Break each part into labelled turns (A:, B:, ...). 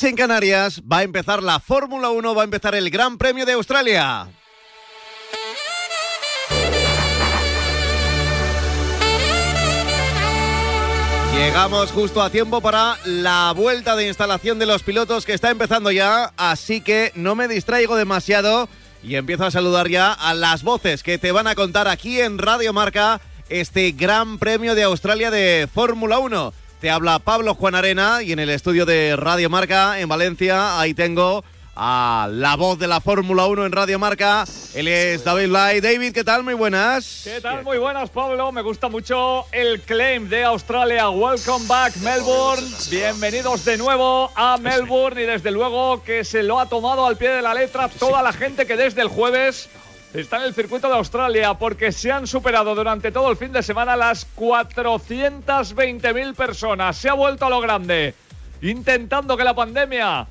A: En Canarias va a empezar la Fórmula 1, va a empezar el Gran Premio de Australia. Llegamos justo a tiempo para la vuelta de instalación de los pilotos que está empezando ya, así que no me distraigo demasiado y empiezo a saludar ya a las voces que te van a contar aquí en Radio Marca este Gran Premio de Australia de Fórmula 1. Te habla Pablo Juan Arena y en el estudio de Radio Marca en Valencia, ahí tengo a la voz de la Fórmula 1 en Radio Marca. Él es David Lai. David, ¿qué tal? Muy buenas.
B: ¿Qué tal? Muy buenas, Pablo. Me gusta mucho el claim de Australia. Welcome back, Melbourne. Bienvenidos de nuevo a Melbourne y desde luego que se lo ha tomado al pie de la letra toda la gente que desde el jueves está en el circuito de Australia porque se han superado durante todo el fin de semana las 420.000 personas. Se ha vuelto a lo grande, intentando que la pandemia,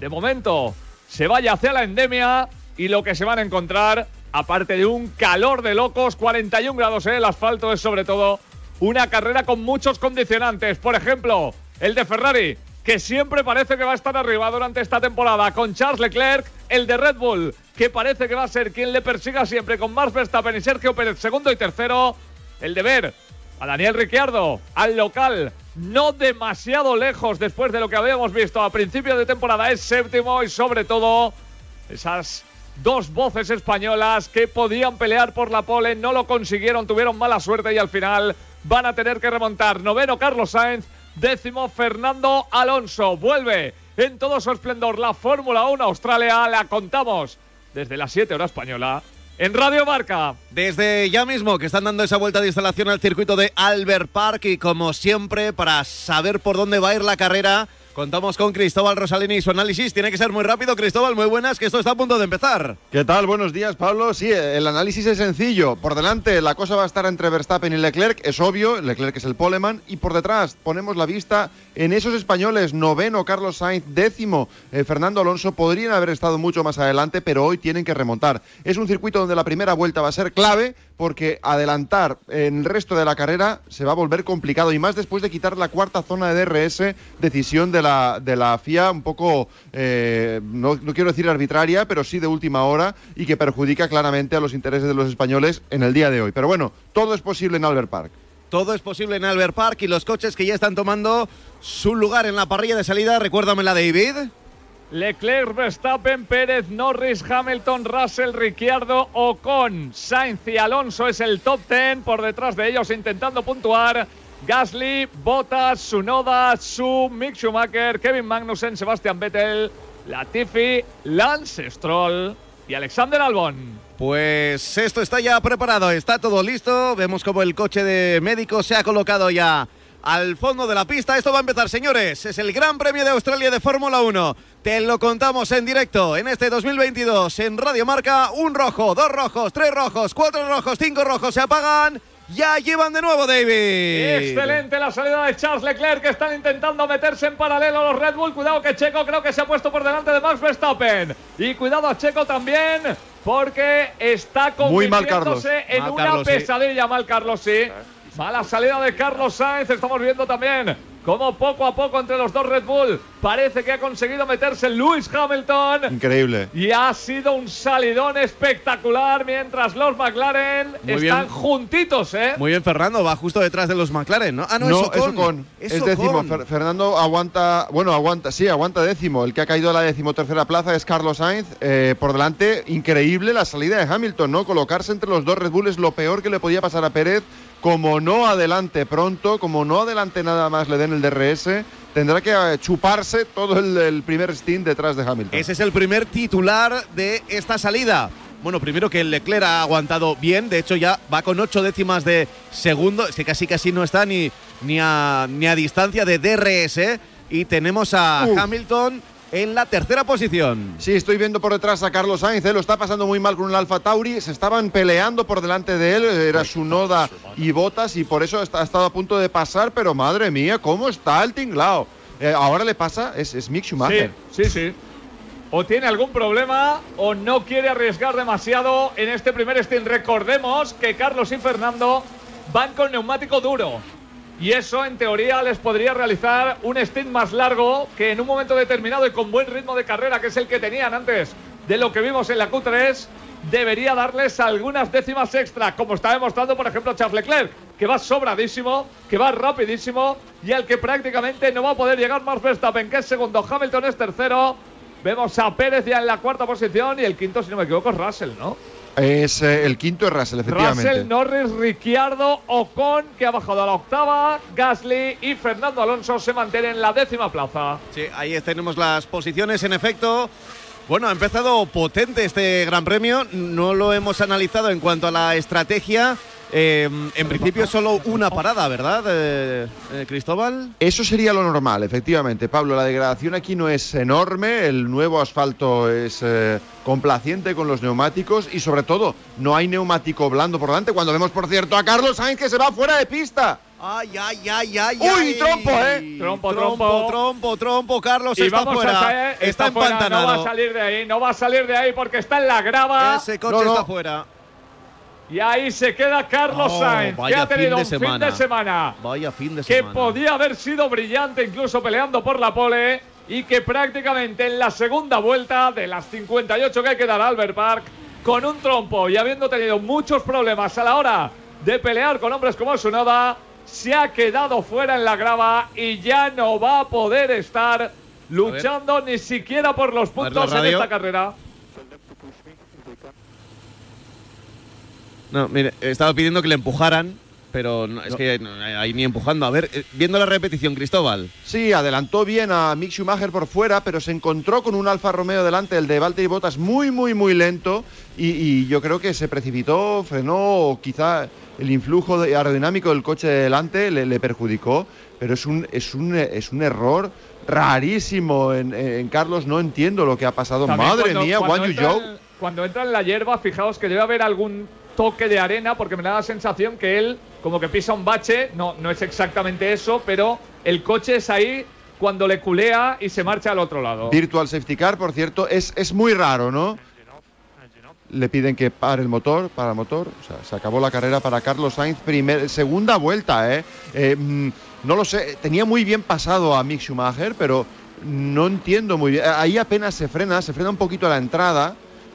B: de momento, se vaya hacia la endemia y lo que se van a encontrar, aparte de un calor de locos, 41 grados en el asfalto, es sobre todo una carrera con muchos condicionantes. Por ejemplo, el de Ferrari, que siempre parece que va a estar arriba durante esta temporada, con Charles Leclerc, el de Red Bull, que parece que va a ser quien le persiga siempre con Max Verstappen y Sergio Pérez, segundo y tercero, el de ver a Daniel Ricciardo, al local, no demasiado lejos después de lo que habíamos visto a principio de temporada, es séptimo y sobre todo esas dos voces españolas que podían pelear por la pole, no lo consiguieron, tuvieron mala suerte y al final van a tener que remontar. Noveno Carlos Sainz, décimo Fernando Alonso. Vuelve en todo su esplendor la Fórmula 1 Australia, la contamos desde las 7 horas española en Radio Marca.
A: Desde ya mismo que están dando esa vuelta de instalación al circuito de Albert Park y como siempre para saber por dónde va a ir la carrera Contamos con Cristóbal Rosalini y su análisis. Tiene que ser muy rápido, Cristóbal. Muy buenas, que esto está a punto de empezar.
C: ¿Qué tal? Buenos días, Pablo. Sí, el análisis es sencillo. Por delante, la cosa va a estar entre Verstappen y Leclerc, es obvio. Leclerc es el poleman. Y por detrás, ponemos la vista en esos españoles. Noveno, Carlos Sainz. Décimo, eh, Fernando Alonso. Podrían haber estado mucho más adelante, pero hoy tienen que remontar. Es un circuito donde la primera vuelta va a ser clave porque adelantar en el resto de la carrera se va a volver complicado y más después de quitar la cuarta zona de DRS, decisión de la, de la FIA un poco, eh, no, no, quiero decir arbitraria, pero sí de última hora y que perjudica claramente a los intereses de los españoles en el día de hoy. Pero bueno, todo es posible en Albert Park.
A: Todo es posible en Albert Park y los coches que ya están tomando su lugar en la parrilla de salida, recuérdamela David.
B: Leclerc, Verstappen, Pérez, Norris, Hamilton, Russell, Ricciardo, Ocon, Sainz y Alonso es el top 10. Por detrás de ellos intentando puntuar. Gasly, Bottas, Sunoda, Su, Mick Schumacher, Kevin Magnussen, Sebastian Vettel, Latifi, Lance Stroll y Alexander Albon.
A: Pues esto está ya preparado, está todo listo. Vemos como el coche de médico se ha colocado ya al fondo de la pista. Esto va a empezar, señores. Es el Gran Premio de Australia de Fórmula 1. Te lo contamos en directo en este 2022 en Radio Marca. Un rojo, dos rojos, tres rojos, cuatro rojos, cinco rojos se apagan. Ya llevan de nuevo, David.
B: Excelente la salida de Charles Leclerc, que están intentando meterse en paralelo los Red Bull. Cuidado que Checo creo que se ha puesto por delante de Max Verstappen. Y cuidado a Checo también, porque está convirtiéndose en
A: Mal
B: una
A: Carlos, sí.
B: pesadilla. Mal Carlos, sí. Mala salida de Carlos Sainz. Estamos viendo también cómo poco a poco entre los dos Red Bull parece que ha conseguido meterse Lewis Hamilton.
C: Increíble.
B: Y ha sido un salidón espectacular mientras los McLaren
A: Muy
B: están
A: bien.
B: juntitos, ¿eh?
A: Muy bien, Fernando, va justo detrás de los McLaren, ¿no? Ah, no,
C: No,
A: es Ocon.
C: es Ocon.
A: Es
C: Es décimo. Fer- Fernando aguanta, bueno, aguanta, sí, aguanta décimo. El que ha caído a la decimotercera plaza es Carlos Sainz. Eh, por delante, increíble la salida de Hamilton, ¿no? Colocarse entre los dos Red Bull es lo peor que le podía pasar a Pérez. Como no adelante pronto, como no adelante nada más le den el DRS, tendrá que eh, chuparse todo el, el primer stint detrás de Hamilton.
A: Ese es el primer titular de esta salida. Bueno, primero que el Leclerc ha aguantado bien, de hecho ya va con ocho décimas de segundo, es que casi casi no está ni, ni, a, ni a distancia de DRS. Y tenemos a. Hamilton en la tercera posición.
C: Sí, estoy viendo por detrás a Carlos Sainz, ¿eh? lo está pasando muy mal con un Alfa Tauri, se estaban peleando por delante de él, era su noda y botas y por eso está- ha estado a punto de pasar, pero madre mía, ¿cómo está el tinglao? Eh, ahora le pasa, es, es Mick Schumacher.
B: Sí, sí, sí. O tiene algún problema o no quiere arriesgar demasiado en este primer stint. Recordemos que Carlos y Fernando van con neumático duro. Y eso, en teoría, les podría realizar un stint más largo que en un momento determinado y con buen ritmo de carrera, que es el que tenían antes de lo que vimos en la Q3, debería darles algunas décimas extra, como está demostrando, por ejemplo, Charles Leclerc, que va sobradísimo, que va rapidísimo y al que prácticamente no va a poder llegar más Verstappen, que es segundo, Hamilton es tercero. Vemos a Pérez ya en la cuarta posición y el quinto, si no me equivoco, es Russell, ¿no?
C: Es eh, el quinto es Russell, efectivamente.
B: Russell, Norris, Ricciardo, Ocon, que ha bajado a la octava, Gasly y Fernando Alonso se mantienen en la décima plaza.
A: Sí, ahí tenemos las posiciones, en efecto. Bueno, ha empezado potente este Gran Premio. No lo hemos analizado en cuanto a la estrategia. Eh, en principio solo una parada, ¿verdad, eh, eh, Cristóbal?
C: Eso sería lo normal, efectivamente. Pablo, la degradación aquí no es enorme, el nuevo asfalto es eh, complaciente con los neumáticos y sobre todo no hay neumático blando por delante cuando vemos, por cierto, a Carlos Sainz que se va fuera de pista.
A: Ay, ay, ay, ay.
C: Uy, trompo, ¿eh?
B: Trompo,
A: trompo,
B: trompo.
A: trompo, trompo. Carlos
B: Y
A: está
B: vamos
A: fuera.
B: a saber-
A: está,
B: fuera,
A: empantanado.
B: No va a salir de ahí, no va a salir de ahí porque está en la grava.
A: Ese coche
C: No, no.
A: está fuera.
B: Y ahí se queda Carlos
A: Oh,
B: Sainz, que ha tenido
A: fin
B: un fin de semana
A: Vaya fin de
B: que
A: semana.
B: podía haber sido brillante incluso peleando por la pole y que prácticamente en la segunda vuelta de las 58 que hay que dar a Albert Park con un trompo y habiendo tenido muchos problemas a la hora de pelear con hombres como Sunoda se ha quedado fuera en la grava y ya no va a poder estar luchando ni siquiera por los puntos en esta carrera.
A: No, mire, estaba pidiendo que le empujaran, pero no, es que ahí ni empujando. A ver, eh, viendo la repetición, Cristóbal.
C: Sí, adelantó bien a Mick Schumacher por fuera, pero se encontró con un Alfa Romeo delante, el de Valtteri Bottas, muy, muy, muy lento. Y, y yo creo que se precipitó, frenó, o quizá el influjo aerodinámico del coche de delante le, le perjudicó. Pero es un, es un, es un error rarísimo en, en Carlos. No entiendo lo que ha pasado.
B: También
C: Madre
B: cuando-
C: mía,
B: cuando entra en- Cuando entra en la hierba, fijaos que debe haber algún toque de arena, porque me da la sensación que él como que pisa un bache. No, no es exactamente eso, pero el coche es ahí cuando le culea y se marcha al otro lado.
C: Virtual Safety Car, por cierto, es, es muy raro, ¿no? Le piden que pare el motor, para el motor. O sea, se acabó la carrera para Carlos Sainz. Primer, segunda vuelta, ¿eh? Eh, mm, No lo sé, tenía muy bien pasado a Mick Schumacher, pero no entiendo muy bien. Ahí apenas se frena, se frena un poquito a la entrada,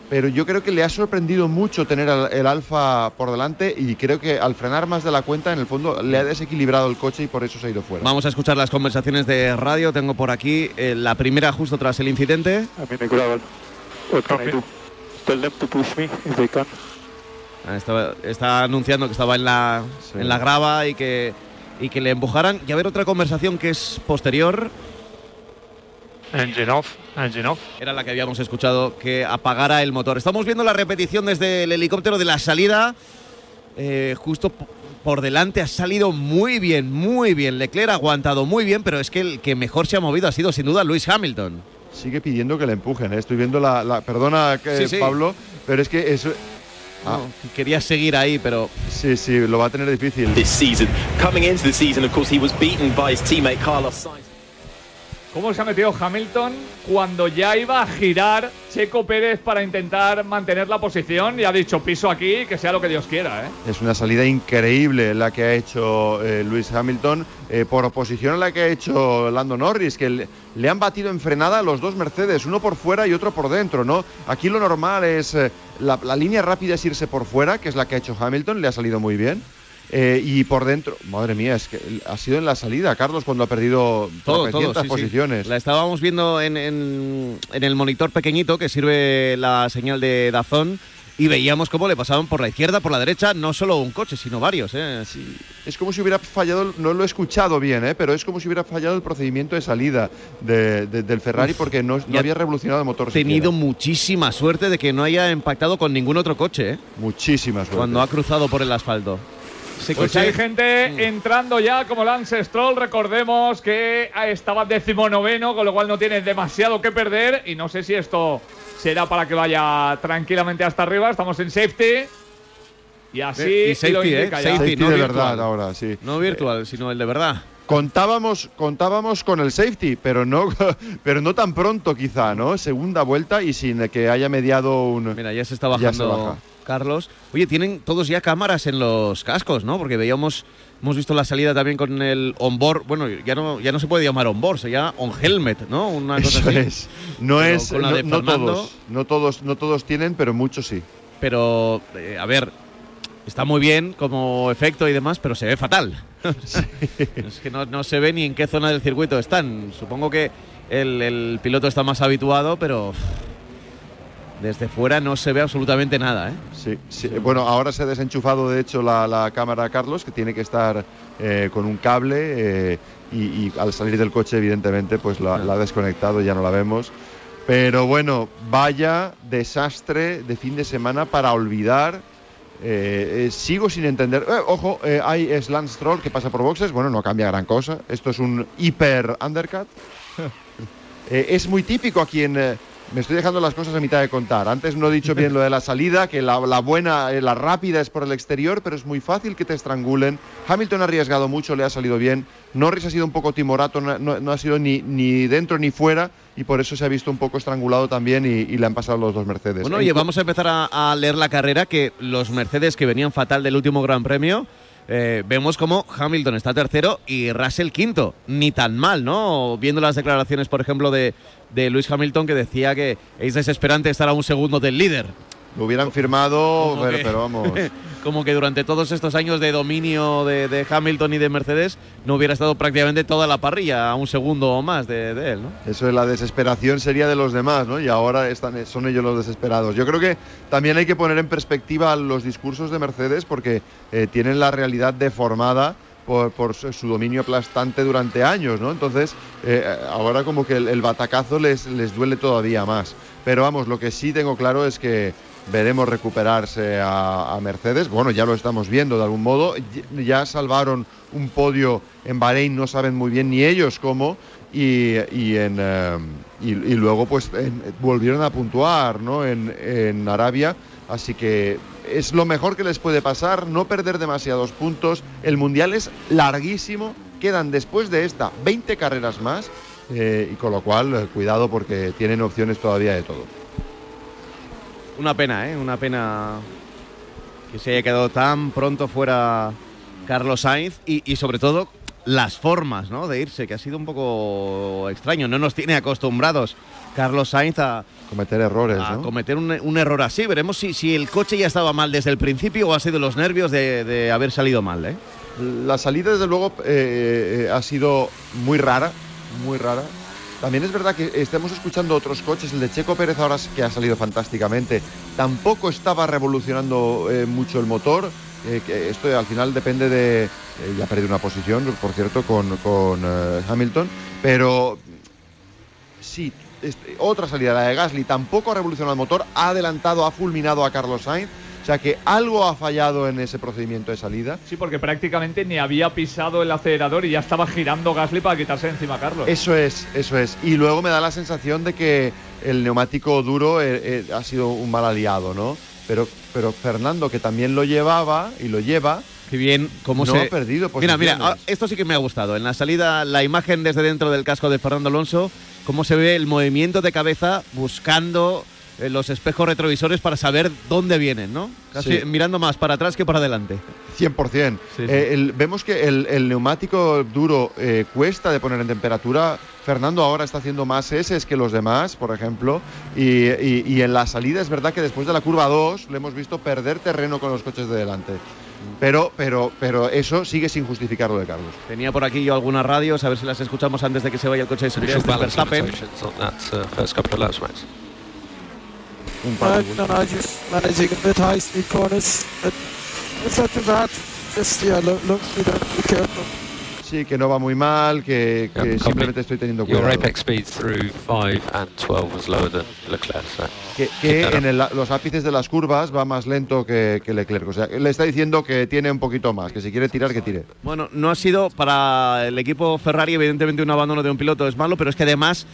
C: pero yo creo que le ha sorprendido mucho tener al- el Alfa por delante y creo que al frenar más de la cuenta, en el fondo, le ha desequilibrado el coche y por eso se ha ido fuera.
A: Vamos a escuchar las conversaciones de radio. Tengo por aquí eh, la primera justo tras el incidente.
D: Tell them to push me if they can.
A: Ah, Está, está anunciando que estaba en la,
C: Sí.
A: en la grava y que, y que le empujaran. Y a ver otra conversación que es posterior.
D: Engine off. Engine off.
A: Era la que habíamos escuchado que apagara el motor. Estamos viendo la repetición desde el helicóptero de la salida. Eh, justo por delante ha salido muy bien, muy bien. Leclerc ha aguantado muy bien, pero es que el que mejor se ha movido ha sido sin duda Luis Hamilton.
C: Sigue pidiendo que le empujen, ¿eh? Estoy viendo la... la- perdona, que,
A: Sí, sí.
C: Pablo, pero es que eso... Ah,
A: No, quería seguir ahí, pero
C: sí, sí, lo va a tener difícil.
E: this season. Coming into the season, of course, he was beaten by his teammate Carlos Sainz.
B: ¿Cómo se ha metido Hamilton cuando ya iba a girar Checo Pérez para intentar mantener la posición y ha dicho piso aquí, que sea lo que Dios quiera, ¿eh?
C: Es una salida increíble la que ha hecho eh, Luis Hamilton, eh, por oposición a la que ha hecho Lando Norris, que le, le han batido en frenada los dos Mercedes, uno por fuera y otro por dentro, ¿no? Aquí lo normal es, eh, la, la línea rápida es irse por fuera, que es la que ha hecho Hamilton, le ha salido muy bien. Eh, y por dentro, madre mía, es que ha sido en la salida, Carlos, cuando ha perdido
A: todo, todo. sí.
C: posiciones.
A: La estábamos viendo en, en- en el monitor pequeñito que sirve la señal de Dazón y veíamos cómo le pasaban por la izquierda, por la derecha, no solo un coche, sino varios. ¿eh?
C: Sí, es como si hubiera fallado, no lo he escuchado bien, ¿eh? pero es como si hubiera fallado el procedimiento de salida de- de- del Ferrari porque no, había revolucionado el motor.
A: tenido
C: siquiera.
A: muchísima suerte de que no haya impactado con ningún otro coche ¿eh?
C: muchísima suerte.
A: cuando ha cruzado por el asfalto.
B: Pues hay gente
A: Mm.
B: entrando ya como Lance Stroll. Recordemos que estaba decimonoveno, con lo cual no tiene demasiado que perder. Y no sé si esto será para que vaya tranquilamente hasta arriba. Estamos en safety. Y así
A: Eh, y safety,
B: lo
A: ¿eh?
B: indica ya.
A: Safety.
C: Safety
A: no
C: de
A: virtual.
C: verdad ahora, sí.
A: No virtual, sino el de verdad.
C: Contábamos, contábamos con el safety, pero no, pero no tan pronto quizá, ¿no? Segunda vuelta y sin que haya mediado un...
A: Mira, ya se está
C: Ya se
A: bajando
C: baja.
A: Carlos. Oye, tienen todos ya cámaras en los cascos, ¿no? Porque veíamos, hemos visto la salida también con el onboard. Bueno, ya no, ya no se puede llamar onboard, se llama on helmet, ¿no? Una cosa
C: Eso
A: así.
C: es. No
A: Pero
C: es. No,
A: de
C: no todos. No todos, no todos tienen, pero muchos sí.
A: Pero, eh, a ver, está muy bien como efecto y demás, pero se ve fatal. es que no, no se ve ni en qué zona del circuito están. Supongo que el, el piloto está más habituado, pero desde fuera no se ve absolutamente nada. ¿eh?
C: Sí, sí. Bueno, ahora se ha desenchufado de hecho la, la cámara Carlos, que tiene que estar eh, con un cable eh, y, y al salir del coche, evidentemente, pues la, la ha desconectado, ya no la vemos. Pero bueno, vaya desastre de fin de semana para olvidar. Eh, eh, sigo sin entender. Eh, ojo, eh, hay Slance Stroll que pasa por boxes. Bueno, no cambia gran cosa. Esto es un hiper undercut. Eh, es muy típico aquí en. Me estoy dejando las cosas a mitad de contar. Antes no he dicho bien lo de la salida, que la, la buena, eh, la rápida es por el exterior, pero es muy fácil que te estrangulen. Hamilton ha arriesgado mucho, le ha salido bien. Norris ha sido un poco timorato, no, no- no ha sido ni, ni dentro ni fuera, y por eso se ha visto un poco estrangulado también y, y le han pasado los dos Mercedes.
A: Bueno,
C: En
A: oye, vamos a empezar a, a leer la carrera que los Mercedes que venían fatal del último Gran Premio. Eh, vemos como Hamilton está tercero y Russell quinto. Ni tan mal, ¿no? Viendo las declaraciones, por ejemplo, de, de Lewis Hamilton que decía que es desesperante estar a un segundo del líder.
C: Lo hubieran firmado, pero vamos.
A: Como que durante todos estos años de dominio de, Hamilton y de Mercedes no hubiera estado prácticamente toda la parrilla a un segundo o más de, él, ¿no?
C: Eso es la desesperación sería de los demás, ¿no? Y ahora están, son ellos los desesperados. Yo creo que también hay que poner en perspectiva los discursos de Mercedes porque eh, tienen la realidad deformada por, su dominio aplastante durante años, ¿no? Entonces, eh, ahora como que el, el batacazo les, les duele todavía más. Pero vamos, lo que sí tengo claro es que veremos recuperarse a, Mercedes. Bueno, ya lo estamos viendo de algún modo. Ya salvaron un podio en Bahrein, no saben muy bien ni ellos cómo. Y, y eh, luego pues volvieron a puntuar ¿no? en, en Arabia. Así que es lo mejor que les puede pasar, no perder demasiados puntos. El Mundial es larguísimo. Quedan después de esta 20 carreras más. eh, y con lo cual, eh, cuidado porque tienen opciones todavía de todo.
A: Una pena, ¿eh? Una pena que se haya quedado tan pronto fuera Carlos Sainz y, y sobre todo las formas, ¿no? De irse, que ha sido un poco extraño. No nos tiene acostumbrados Carlos Sainz a,
C: Cometer errores,
A: a
C: ¿no?
A: cometer un, un error así. Veremos si, si el coche ya estaba mal desde el principio o ha sido los nervios de, de haber salido mal, ¿eh?
C: La salida, desde luego, eh, eh, ha sido muy rara, muy rara. También es verdad que estamos escuchando otros coches, el de Checo Pérez ahora que ha salido fantásticamente. Tampoco estaba revolucionando eh, mucho el motor. eh, esto al final depende de... eh, ya ha perdido una posición, por cierto, con, Hamilton. Pero sí, este, otra salida, la de Gasly, tampoco ha revolucionado el motor, ha adelantado, ha fulminado a Carlos Sainz. O sea que algo ha fallado en ese procedimiento de salida.
B: Sí, porque prácticamente ni había pisado el acelerador y ya estaba girando Gasly para quitarse de encima a Carlos.
C: Eso es, eso es. Y luego me da la sensación de que el neumático duro eh, eh, ha sido un mal aliado, ¿no? Pero, pero Fernando, que también lo llevaba y lo lleva,
A: Qué bien, cómo
C: no
A: se.
C: ha perdido
A: Mira, mira, ah, esto sí que me ha gustado. En la salida, la imagen desde dentro del casco de Fernando Alonso, cómo se ve el movimiento de cabeza buscando eh, los espejos retrovisores para saber dónde vienen, ¿no? Casi
C: Sí.
A: mirando más para atrás que para adelante.
C: 100%.
A: Sí, sí.
C: Eh, el- vemos que el, el neumático duro eh, cuesta de poner en temperatura. Fernando ahora está haciendo más S que los demás, por ejemplo. Y, y- y en la salida es verdad que después de la curva 2 le hemos visto perder terreno con los coches de delante. Pero, pero, pero eso sigue sin justificar lo de Carlos.
A: Tenía por aquí yo algunas radios, a ver si las escuchamos antes de que se vaya el coche de seguridad.
F: Initial
A: Este es
F: balance
A: Verstappen.
F: limitations on that uh.
C: Un par
G: No, no, just managing a bit high speed corners. But it's not too bad. Just, yeah, look, look, be, be careful.
C: Sí, que no va muy mal, que, que
F: Yeah,
C: simplemente estoy teniendo
F: Your
C: cuidado.
F: apex speed through 5 and 12 was lower than Leclerc, so
C: Que, que en el- los ápices de las curvas va más lento que, que Leclerc. O sea, le está diciendo que tiene un poquito más, que si quiere tirar, que tire.
A: Bueno, no ha sido para el equipo Ferrari, evidentemente un abandono de un piloto es malo, pero es que además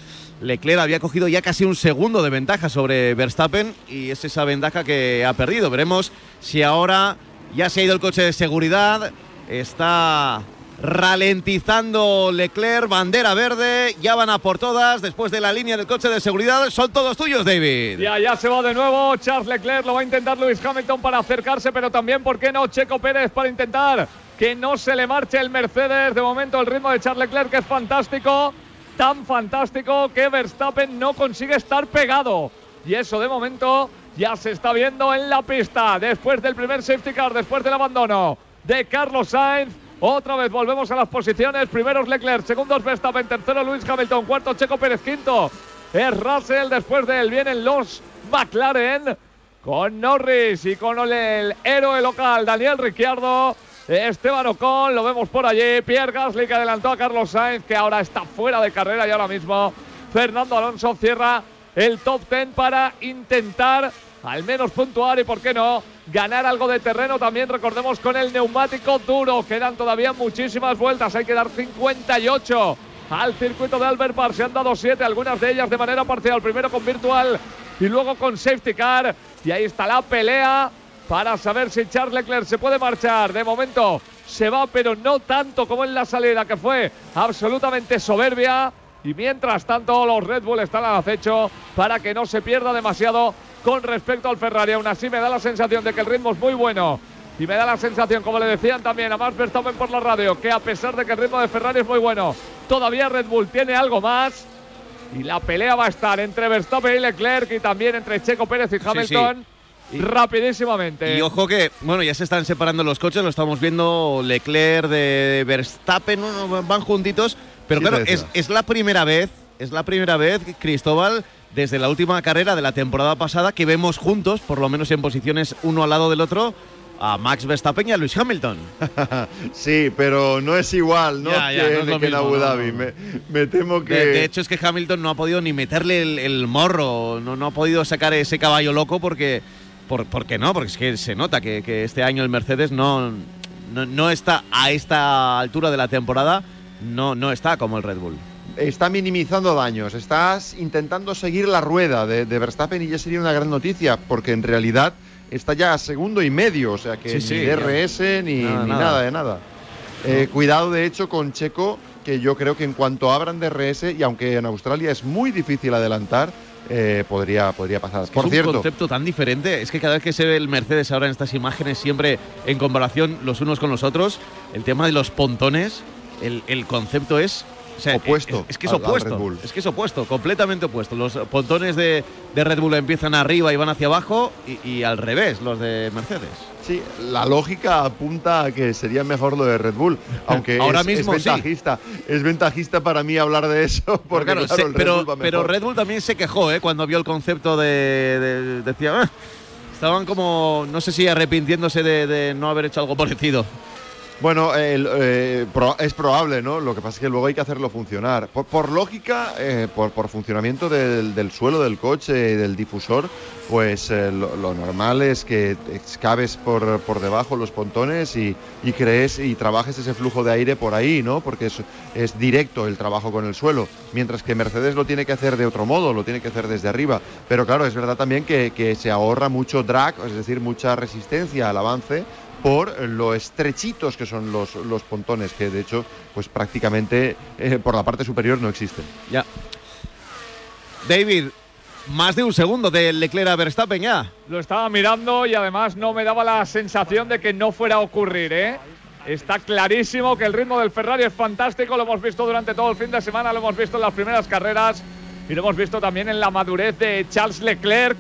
A: Leclerc había cogido ya casi un segundo de ventaja sobre Verstappen y es esa ventaja que ha perdido. Veremos si ahora ya se ha ido el coche de seguridad, está ralentizando Leclerc, bandera verde, ya van a por todas después de la línea del coche de seguridad. Son todos tuyos, David.
B: Ya, ya se va de nuevo Charles Leclerc, lo va a intentar Lewis Hamilton para acercarse, pero también, ¿por qué no? Checo Pérez para intentar que no se le marche el Mercedes. De momento el ritmo de Charles Leclerc que es fantástico, tan fantástico que Verstappen no consigue estar pegado. Y eso de momento ya se está viendo en la pista. Después del primer safety car, después del abandono de Carlos Sainz. Otra vez volvemos a las posiciones. Primeros Leclerc, segundos Verstappen, tercero Luis Hamilton, cuarto Checo Pérez, quinto es Russell. Después de él vienen los McLaren con Norris y con el héroe local Daniel Ricciardo. Esteban Ocon, lo vemos por allí. Pierre Gasly que adelantó a Carlos Sainz, que ahora está fuera de carrera y ahora mismo Fernando Alonso cierra el top 10 para intentar al menos puntuar y, por qué no, ganar algo de terreno también. Recordemos con el neumático duro. Quedan todavía muchísimas vueltas. Hay que dar 58 al circuito de Albert Park. Se han dado 7, algunas de ellas de manera parcial. Primero con virtual y luego con safety car. Y ahí está la pelea para saber si Charles Leclerc se puede marchar. De momento se va, pero no tanto como en la salida, que fue absolutamente soberbia. Y mientras tanto, los Red Bull están al acecho para que no se pierda demasiado con respecto al Ferrari. Aún así, me da la sensación de que el ritmo es muy bueno. Y me da la sensación, como le decían también a Max Verstappen por la radio, que a pesar de que el ritmo de Ferrari es muy bueno, todavía Red Bull tiene algo más. Y la pelea va a estar entre Verstappen y Leclerc y también entre Checo Pérez y Hamilton. Rapidísimamente.
A: Y ojo que, bueno, ya se están separando los coches, lo estamos viendo Leclerc de Verstappen, van juntitos, pero
C: Sí,
A: claro, es, es la primera vez, es la primera vez, Cristóbal, desde la última carrera de la temporada pasada que vemos juntos, por lo menos en posiciones uno al lado del otro, a Max Verstappen y a Lewis Hamilton.
C: Sí, pero no es igual, ¿no?
A: Ya, ya,
C: que,
A: no es lo
C: que en
A: mismo,
C: Abu
A: no,
C: Dhabi.
A: no.
C: Me, me temo que.
A: De, de hecho, es que Hamilton no ha podido ni meterle el, el morro, no, no ha podido sacar ese caballo loco porque. Por, ¿Por qué no? Porque es que se nota que, que este año el Mercedes no, no, no está a esta altura de la temporada, no, no está como el Red Bull.
C: está minimizando daños, estás intentando seguir la rueda de, de Verstappen y ya sería una gran noticia, porque en realidad está ya a segundo y medio, o sea que
A: Sí, sí,
C: ni. DRS ni
A: Nada,
C: ni
A: nada.
C: nada. de nada. Eh, cuidado de hecho con Checo, que yo creo que en cuanto abran DRS, y aunque en Australia es muy difícil adelantar, eh, podría, podría pasar. Por
A: es un
C: cierto,
A: concepto tan diferente. Es que cada vez que se ve el Mercedes ahora en estas imágenes, siempre en comparación los unos con los otros, el tema de los pontones, el, el concepto es. O sea,
C: Opuesto
A: Es, es que es
C: al-
A: opuesto. Es que es opuesto, completamente opuesto. Los pontones de, de Red Bull empiezan arriba y van hacia abajo, y, y al revés, los de Mercedes.
C: Sí, la lógica apunta a que sería mejor lo de Red Bull, aunque
A: Ahora
C: es, es
A: mismo sí.
C: ventajista. Es ventajista para mí hablar de eso, porque
A: Claro,
C: claro,
A: se-
C: el Red
A: pero,
C: Bull va
A: pero. Red Bull también se quejó ¿eh? cuando vio el concepto de. de- decía. "Ah". estaban como, no sé si arrepintiéndose de, de no haber hecho algo parecido.
C: Bueno, eh, es probable, ¿no? Lo que pasa es que luego hay que hacerlo funcionar. Por, lógica, eh, por, funcionamiento del, suelo del coche del difusor, pues eh, lo, normal es que excaves por, debajo los pontones y, crees y trabajes ese flujo de aire por ahí, ¿no? Porque es, directo el trabajo con el suelo. Mientras que Mercedes lo tiene que hacer de otro modo, lo tiene que hacer desde arriba. Pero claro, es verdad también que se ahorra mucho drag, es decir, mucha resistencia al avance por lo estrechitos que son los, los pontones, que de hecho, pues prácticamente eh, por la parte superior no existen.
A: Ya. David, más de un segundo de Leclerc a Verstappen ya.
B: Lo estaba mirando y además no me daba la sensación de que no fuera a ocurrir, ¿eh? Está clarísimo que el ritmo del Ferrari es fantástico, lo hemos visto durante todo el fin de semana, lo hemos visto en las primeras carreras y lo hemos visto también en la madurez de Charles Leclerc.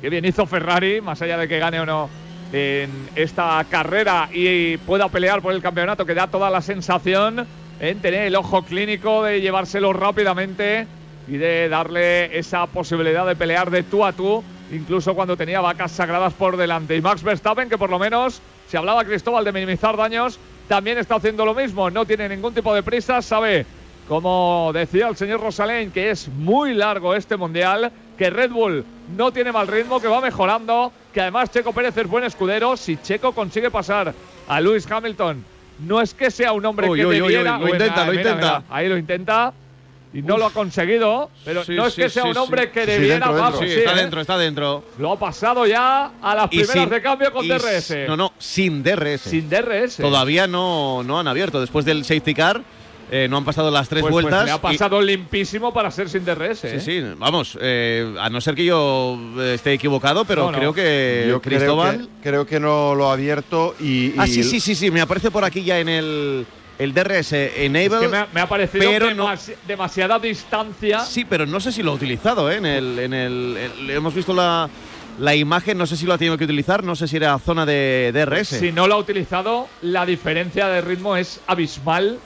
B: Qué bien hizo Ferrari, más allá de que gane o no en esta carrera y pueda pelear por el campeonato, que da toda la sensación en tener el ojo clínico de llevárselo rápidamente y de darle esa posibilidad de pelear de tú a tú, incluso cuando tenía vacas sagradas por delante. Y Max Verstappen, que por lo menos, si hablaba Cristóbal de minimizar daños, también está haciendo lo mismo, no tiene ningún tipo de prisa, sabe, como decía el señor Rosalén, que es muy largo este mundial, que Red Bull no tiene mal ritmo, que va mejorando, que además Checo Pérez es buen escudero, si Checo consigue pasar a Lewis Hamilton, no es que sea un hombre
A: Uy,
B: que
A: uy,
B: debiera...
A: uy, lo intenta, lo
B: mira,
A: intenta.
B: mira, ahí lo intenta. y no lo ha conseguido, pero
A: Sí,
B: no es
A: sí,
B: que sea
A: sí,
B: un hombre que debiera,
C: dentro, dentro.
A: Está
B: ¿eh?
A: dentro, está dentro.
B: Lo ha pasado ya a las
A: Y
B: primeras
A: sin-
B: de cambio con DRS.
A: No, no, sin DRS.
B: Sin DRS.
A: Todavía no, no han abierto. Después del safety car, eh, no han pasado las tres
B: Pues- pues
A: vueltas.
B: le ha
A: y-
B: pasado limpísimo para ser sin DRS.
A: Sí,
B: ¿eh?
A: sí, vamos, eh, a no ser que yo eh, esté equivocado, pero
B: No, no.
A: creo que
C: Yo
A: Cristóbal.
C: creo que, creo que no lo ha abierto y.
A: Ah,
C: y-
A: sí, sí, sí, sí, me aparece por aquí ya en el, el DRS Enable.
B: Es que me ha, me ha parecido
A: pero no-
B: demasi- demasiada distancia.
A: Sí, pero no sé si lo ha utilizado, ¿eh? En el, en el, el- hemos visto la, la imagen, no sé si lo ha tenido que utilizar, no sé si era zona de DRS.
B: Si no lo ha utilizado, la diferencia de ritmo es abismal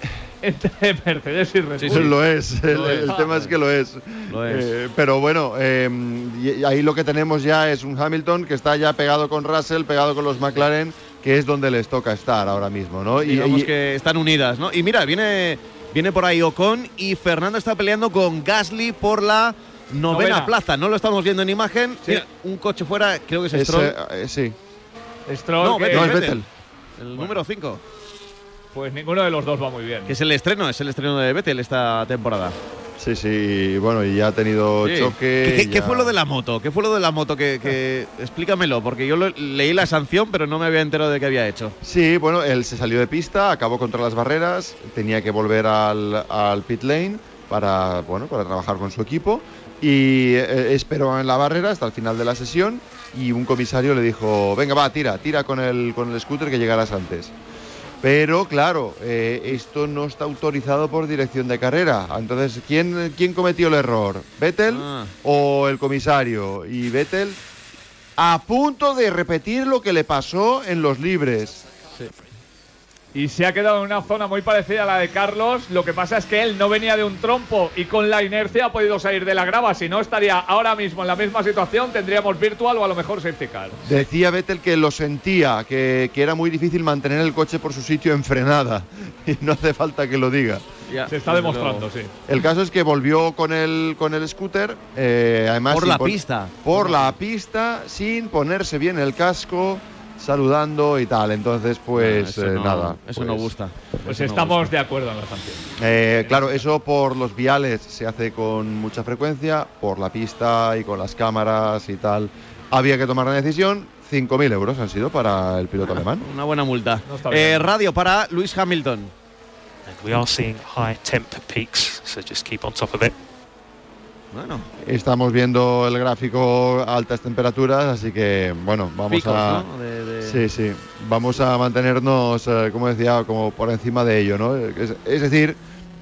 B: entre Mercedes y Red
A: Sí,
B: Bull.
A: sí.
C: Lo es, el,
A: Lo es.
C: el tema es que lo es.
A: Lo es.
C: Eh, pero bueno, eh, ahí lo que tenemos ya es un Hamilton que está ya pegado con Russell, pegado con los McLaren, que es donde les toca estar ahora mismo, ¿no? Y,
A: Digamos
C: y-
A: que están unidas, ¿no? Y mira, viene, viene por ahí Ocon y Fernando está peleando con Gasly por la novena,
B: Novena.
A: plaza. No lo estamos viendo en imagen.
B: Sí.
A: Mira, un coche fuera, creo que es
C: es,
A: Stroll.
C: eh, eh, sí,
B: Stroll,
A: No, Vettel,
C: no es
A: Vettel.
C: Vettel.
A: El número 5.
B: Pues ninguno de los dos va muy bien.
A: Que es el estreno, es el estreno de Vettel esta temporada.
C: Sí, sí, bueno, y ya ha tenido
A: Sí.
C: choque.
A: ¿Qué, qué- fue lo de la moto? ¿Qué fue lo de la moto? Que, que- explícamelo, porque yo lo- leí la sanción, pero no me había enterado de qué había hecho.
C: Sí, bueno, él se salió de pista, acabó contra las barreras, tenía que volver al, al pit lane para, bueno, para trabajar con su equipo y eh, esperó en la barrera hasta el final de la sesión y un comisario le dijo, venga, va, tira, tira con el, con el scooter que llegarás antes. Pero claro, eh, esto no está autorizado por dirección de carrera. Entonces, ¿quién, quién cometió el error? ¿Vettel
A: Ah.
C: o el comisario? Y Vettel a punto de repetir lo que le pasó en los libres.
B: Y se ha quedado en una zona muy parecida a la de Carlos. Lo que pasa es que él no venía de un trompo y con la inercia ha podido salir de la grava. Si no, estaría ahora mismo en la misma situación. Tendríamos virtual o a lo mejor safety car.
C: Decía Vettel que lo sentía, que, que era muy difícil mantener el coche por su sitio en frenada. Y no hace falta que lo diga.
A: Ya,
B: Se está demostrando, sí.
C: El caso es que volvió con el, con el scooter, eh, además
A: Por la pista.
C: Por la pista, sin ponerse bien el casco, saludando y tal. Entonces, pues
A: Ah, eso
C: eh,
A: no-
C: nada.
A: Eso
C: pues,
A: no gusta.
B: Pues
A: Eso no
B: estamos
A: gusta.
B: de acuerdo en la sanción.
C: eh, claro, eso por los viales se hace con mucha frecuencia, por la pista y con las cámaras y tal. Había que tomar la decisión. 5.000 euros han sido para el piloto alemán.
A: Una buena multa.
B: No
A: Eh, radio para Luis Hamilton.
F: And we are seeing high temp peaks, so just keep on top of it.
A: Bueno,
C: Estamos viendo el gráfico a altas temperaturas, así que bueno, vamos
A: picos,
C: a
A: ¿no? De- de-
C: sí, sí, vamos a mantenernos, eh, como decía, como por encima de ello, ¿no? Es, es decir,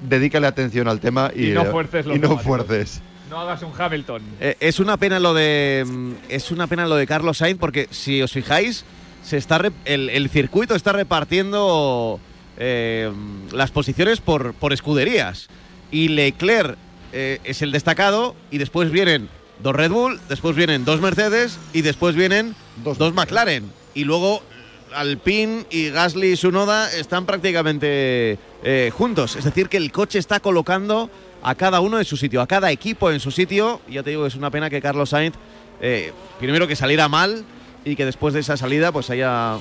C: dedícale atención al tema y,
B: Y no fuerces los
C: y no fuerces.
B: No hagas un Hamilton.
A: Eh, es una pena lo de mm, es una pena lo de Carlos Sainz porque si os fijáis se está el, el circuito está repartiendo eh, las posiciones por, por escuderías y Leclerc eh, es el destacado y después vienen dos Red Bull, después vienen dos Mercedes y después vienen
C: Dos
A: dos, McLaren y luego Alpine y Gasly y Sunoda están prácticamente eh, juntos. Es decir, que el coche está colocando a cada uno en su sitio, a cada equipo en su sitio. Y ya te digo, es una pena que Carlos Sainz, eh, primero que saliera mal y que después de esa salida, pues haya.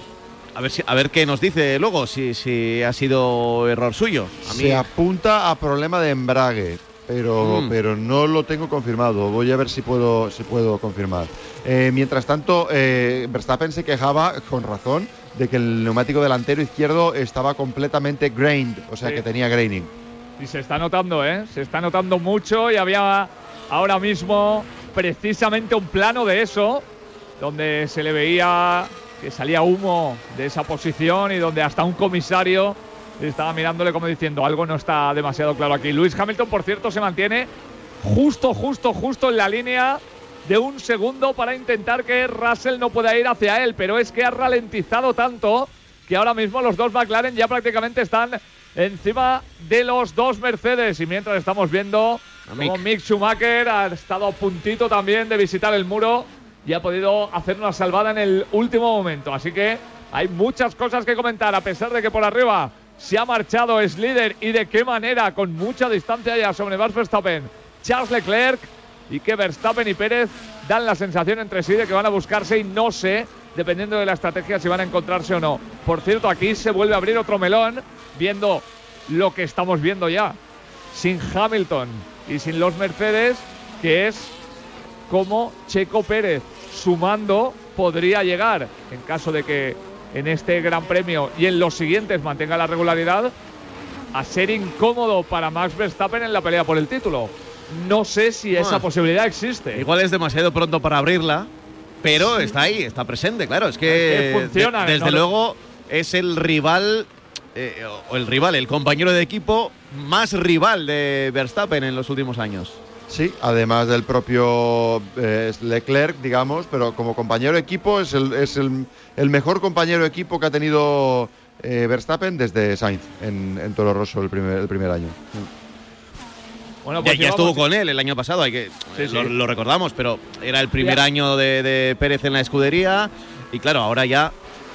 A: A ver, si, a ver qué nos dice luego, si, si ha sido error suyo. A mí,
C: Se apunta a problema de embrague, pero,
A: Mm.
C: pero no lo tengo confirmado. Voy a ver si puedo, si puedo confirmar. Eh, mientras tanto, eh, Verstappen se quejaba, con razón, de que el neumático delantero izquierdo estaba completamente grained, o sea
B: Sí.
C: que tenía graining.
B: Y se está notando, ¿eh? Se está notando mucho y había ahora mismo precisamente un plano de eso, donde se le veía que salía humo de esa posición y donde hasta un comisario estaba mirándole como diciendo algo no está demasiado claro aquí. Luis Hamilton, por cierto, se mantiene justo, justo, justo en la línea de un segundo para intentar que Russell no pueda ir hacia él, pero es que ha ralentizado tanto que ahora mismo los dos McLaren ya prácticamente están encima de los dos Mercedes y mientras estamos viendo como
A: Mick.
B: Mick Schumacher ha estado a puntito también de visitar el muro y ha podido hacer una salvada en el último momento, así que hay muchas cosas que comentar a pesar de que por arriba se ha marchado, es líder y de qué manera, con mucha distancia ya sobre Max Verstappen, Charles Leclerc y que Verstappen y Pérez dan la sensación entre sí de que van a buscarse y no sé, dependiendo de la estrategia, si van a encontrarse o no. Por cierto, aquí se vuelve a abrir otro melón, viendo lo que estamos viendo ya. Sin Hamilton y sin los Mercedes, que es como Checo Pérez sumando podría llegar, en caso de que en este Gran Premio y en los siguientes mantenga la regularidad, a ser incómodo para Max Verstappen en la pelea por el título. No sé si esa
A: Ah.
B: posibilidad existe.
A: Igual es demasiado pronto para abrirla, pero está ahí, está presente, claro. Es que,
B: Es que funciona,
A: de- desde
B: ¿no?
A: luego es el rival, eh, o el rival, el compañero de equipo más rival de Verstappen en los últimos años.
C: Sí, además del propio eh, Leclerc, digamos, pero como compañero de equipo es el, es el, el mejor compañero de equipo que ha tenido eh, Verstappen desde Sainz en, en Toro Rosso el primer, el primer año.
B: Bueno, pues
A: ya estuvo con él el año pasado, hay que
B: Sí,
A: eh, lo, recordamos, pero era el primer
B: Ya.
A: año de, de Pérez en la escudería y claro, ahora ya,